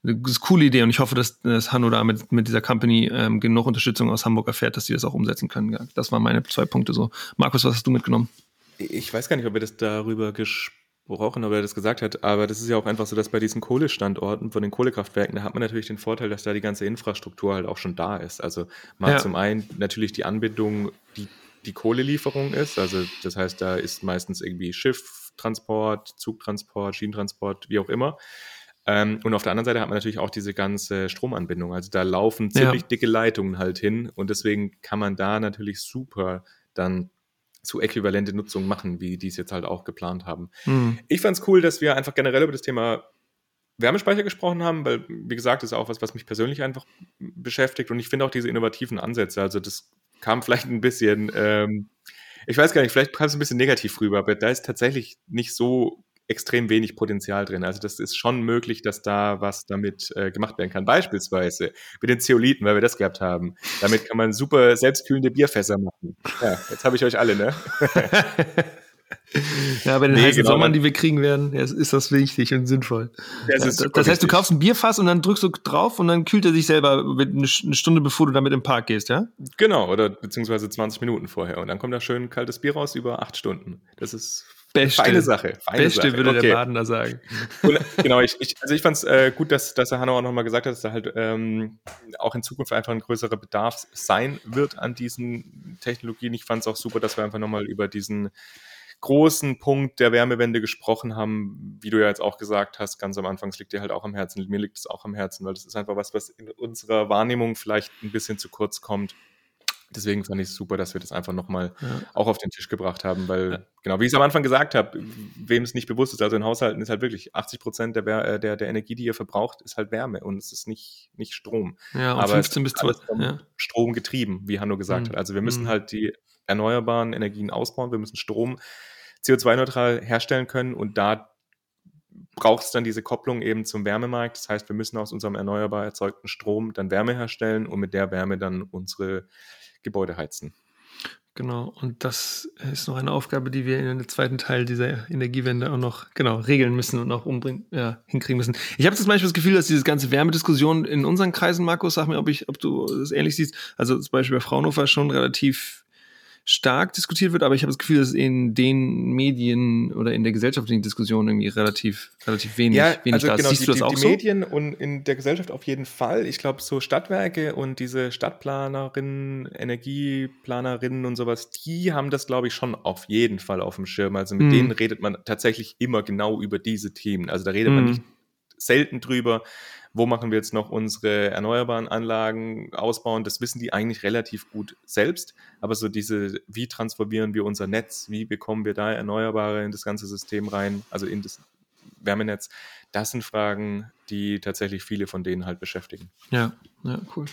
B: eine coole Idee und ich hoffe, dass, dass Hanno da mit, mit dieser Company ähm, genug Unterstützung aus Hamburg erfährt, dass sie das auch umsetzen können. Das waren meine zwei Punkte so. Markus, was hast du mitgenommen?
C: Ich weiß gar nicht, ob wir das darüber gesprochen, ob er das gesagt hat, aber das ist ja auch einfach so, dass bei diesen Kohlestandorten von den Kohlekraftwerken, da hat man natürlich den Vorteil, dass da die ganze Infrastruktur halt auch schon da ist. Also man ja. zum einen natürlich die Anbindung, die die Kohlelieferung ist. Also das heißt, da ist meistens irgendwie Schifftransport, Zugtransport, Schienentransport, wie auch immer. Ähm, und auf der anderen Seite hat man natürlich auch diese ganze Stromanbindung. Also da laufen ziemlich ja. dicke Leitungen halt hin und deswegen kann man da natürlich super dann so äquivalente Nutzung machen, wie die es jetzt halt auch geplant haben. Mhm. Ich fand es cool, dass wir einfach generell über das Thema Wärmespeicher gesprochen haben, weil, wie gesagt, das ist auch was, was mich persönlich einfach beschäftigt und ich finde auch diese innovativen Ansätze, also das kam vielleicht ein bisschen, ähm, ich weiß gar nicht, vielleicht kam es ein bisschen negativ rüber, aber da ist tatsächlich nicht so extrem wenig Potenzial drin. Also das ist schon möglich, dass da was damit äh, gemacht werden kann. Beispielsweise mit den Zeoliten, weil wir das gehabt haben. Damit kann man super selbstkühlende Bierfässer machen. Ja, jetzt habe ich euch alle, ne?
B: Ja, bei den nee, heißen genau, Sommern, die wir kriegen werden, ist das wichtig und sinnvoll. Das, das, das heißt, du kaufst ein Bierfass und dann drückst du drauf und dann kühlt er sich selber eine Stunde, bevor du damit im Park gehst, ja?
C: Genau, oder beziehungsweise 20 Minuten vorher. Und dann kommt da schön kaltes Bier raus über acht Stunden. Das ist
B: Beste.
C: Feine Sache.
B: Feine Beste Sache. würde okay. der Badener sagen.
C: Und, genau, ich, ich, also ich fand es äh, gut, dass, dass der Hanno auch nochmal gesagt hat, dass da halt ähm, auch in Zukunft einfach ein größerer Bedarf sein wird an diesen Technologien. Ich fand es auch super, dass wir einfach nochmal über diesen großen Punkt der Wärmewende gesprochen haben, wie du ja jetzt auch gesagt hast, ganz am Anfang, es liegt dir halt auch am Herzen, mir liegt es auch am Herzen, weil das ist einfach was, was in unserer Wahrnehmung vielleicht ein bisschen zu kurz kommt. Deswegen fand ich es super, dass wir das einfach nochmal ja. auch auf den Tisch gebracht haben, weil, ja. genau, wie ich es am Anfang gesagt habe, wem es nicht bewusst ist, also in Haushalten ist halt wirklich 80 Prozent der, äh, der, der Energie, die ihr verbraucht, ist halt Wärme und es ist nicht, nicht Strom.
B: Ja, Aber 15 bis 20.
C: Ja. Strom getrieben, wie Hanno gesagt mhm. hat. Also wir müssen mhm. halt die erneuerbaren Energien ausbauen, wir müssen Strom CO2-neutral herstellen können und da braucht es dann diese Kopplung eben zum Wärmemarkt. Das heißt, wir müssen aus unserem erneuerbar erzeugten Strom dann Wärme herstellen und mit der Wärme dann unsere Gebäude heizen.
B: Genau, und das ist noch eine Aufgabe, die wir in den zweiten Teil dieser Energiewende auch noch genau regeln müssen und auch umbringen, ja, hinkriegen müssen. Ich habe zum Beispiel das Gefühl, dass diese ganze Wärmediskussion in unseren Kreisen, Markus, sag mir, ob ich, ob du das ähnlich siehst, also zum Beispiel bei Fraunhofer schon relativ stark diskutiert wird, aber ich habe das Gefühl, dass in den Medien oder in der gesellschaftlichen Diskussion irgendwie relativ, relativ wenig,
C: ja,
B: wenig
C: also da genau, Siehst die, du das die, auch die so? Medien und in der Gesellschaft auf jeden Fall. Ich glaube, so Stadtwerke und diese Stadtplanerinnen, Energieplanerinnen und sowas, die haben das, glaube ich, schon auf jeden Fall auf dem Schirm. Also mit hm. denen redet man tatsächlich immer genau über diese Themen. Also da redet hm. man nicht selten drüber wo machen wir jetzt noch unsere erneuerbaren Anlagen ausbauen, das wissen die eigentlich relativ gut selbst. Aber so diese, wie transformieren wir unser Netz, wie bekommen wir da Erneuerbare in das ganze System rein, also in das Wärmenetz, das sind Fragen, die tatsächlich viele von denen halt beschäftigen.
B: Ja, ja, cool.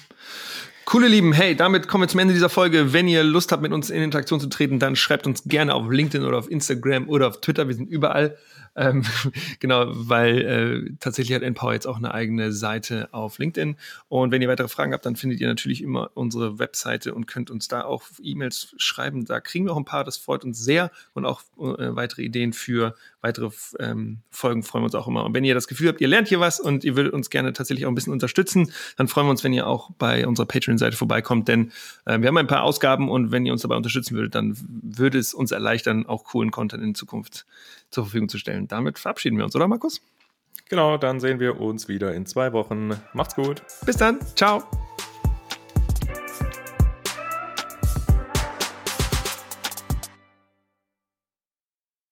B: Coole Lieben, hey, damit kommen wir zum Ende dieser Folge. Wenn ihr Lust habt, mit uns in Interaktion zu treten, dann schreibt uns gerne auf LinkedIn oder auf Instagram oder auf Twitter. Wir sind überall. Ähm, genau, weil äh, tatsächlich hat Empower jetzt auch eine eigene Seite auf LinkedIn. Und wenn ihr weitere Fragen habt, dann findet ihr natürlich immer unsere Webseite und könnt uns da auch E-Mails schreiben. Da kriegen wir auch ein paar, das freut uns sehr. Und auch äh, weitere Ideen für weitere ähm, Folgen freuen wir uns auch immer. Und wenn ihr das Gefühl habt, ihr lernt hier was und ihr würdet uns gerne tatsächlich auch ein bisschen unterstützen, dann freuen wir uns, wenn ihr auch bei unserer Patreon-Seite vorbeikommt. Denn äh, wir haben ein paar Ausgaben und wenn ihr uns dabei unterstützen würdet, dann würde es uns erleichtern, auch coolen Content in Zukunft zur Verfügung zu stellen. Damit verabschieden wir uns, oder Markus?
C: Genau, dann sehen wir uns wieder in zwei Wochen. Macht's gut.
B: Bis dann. Ciao.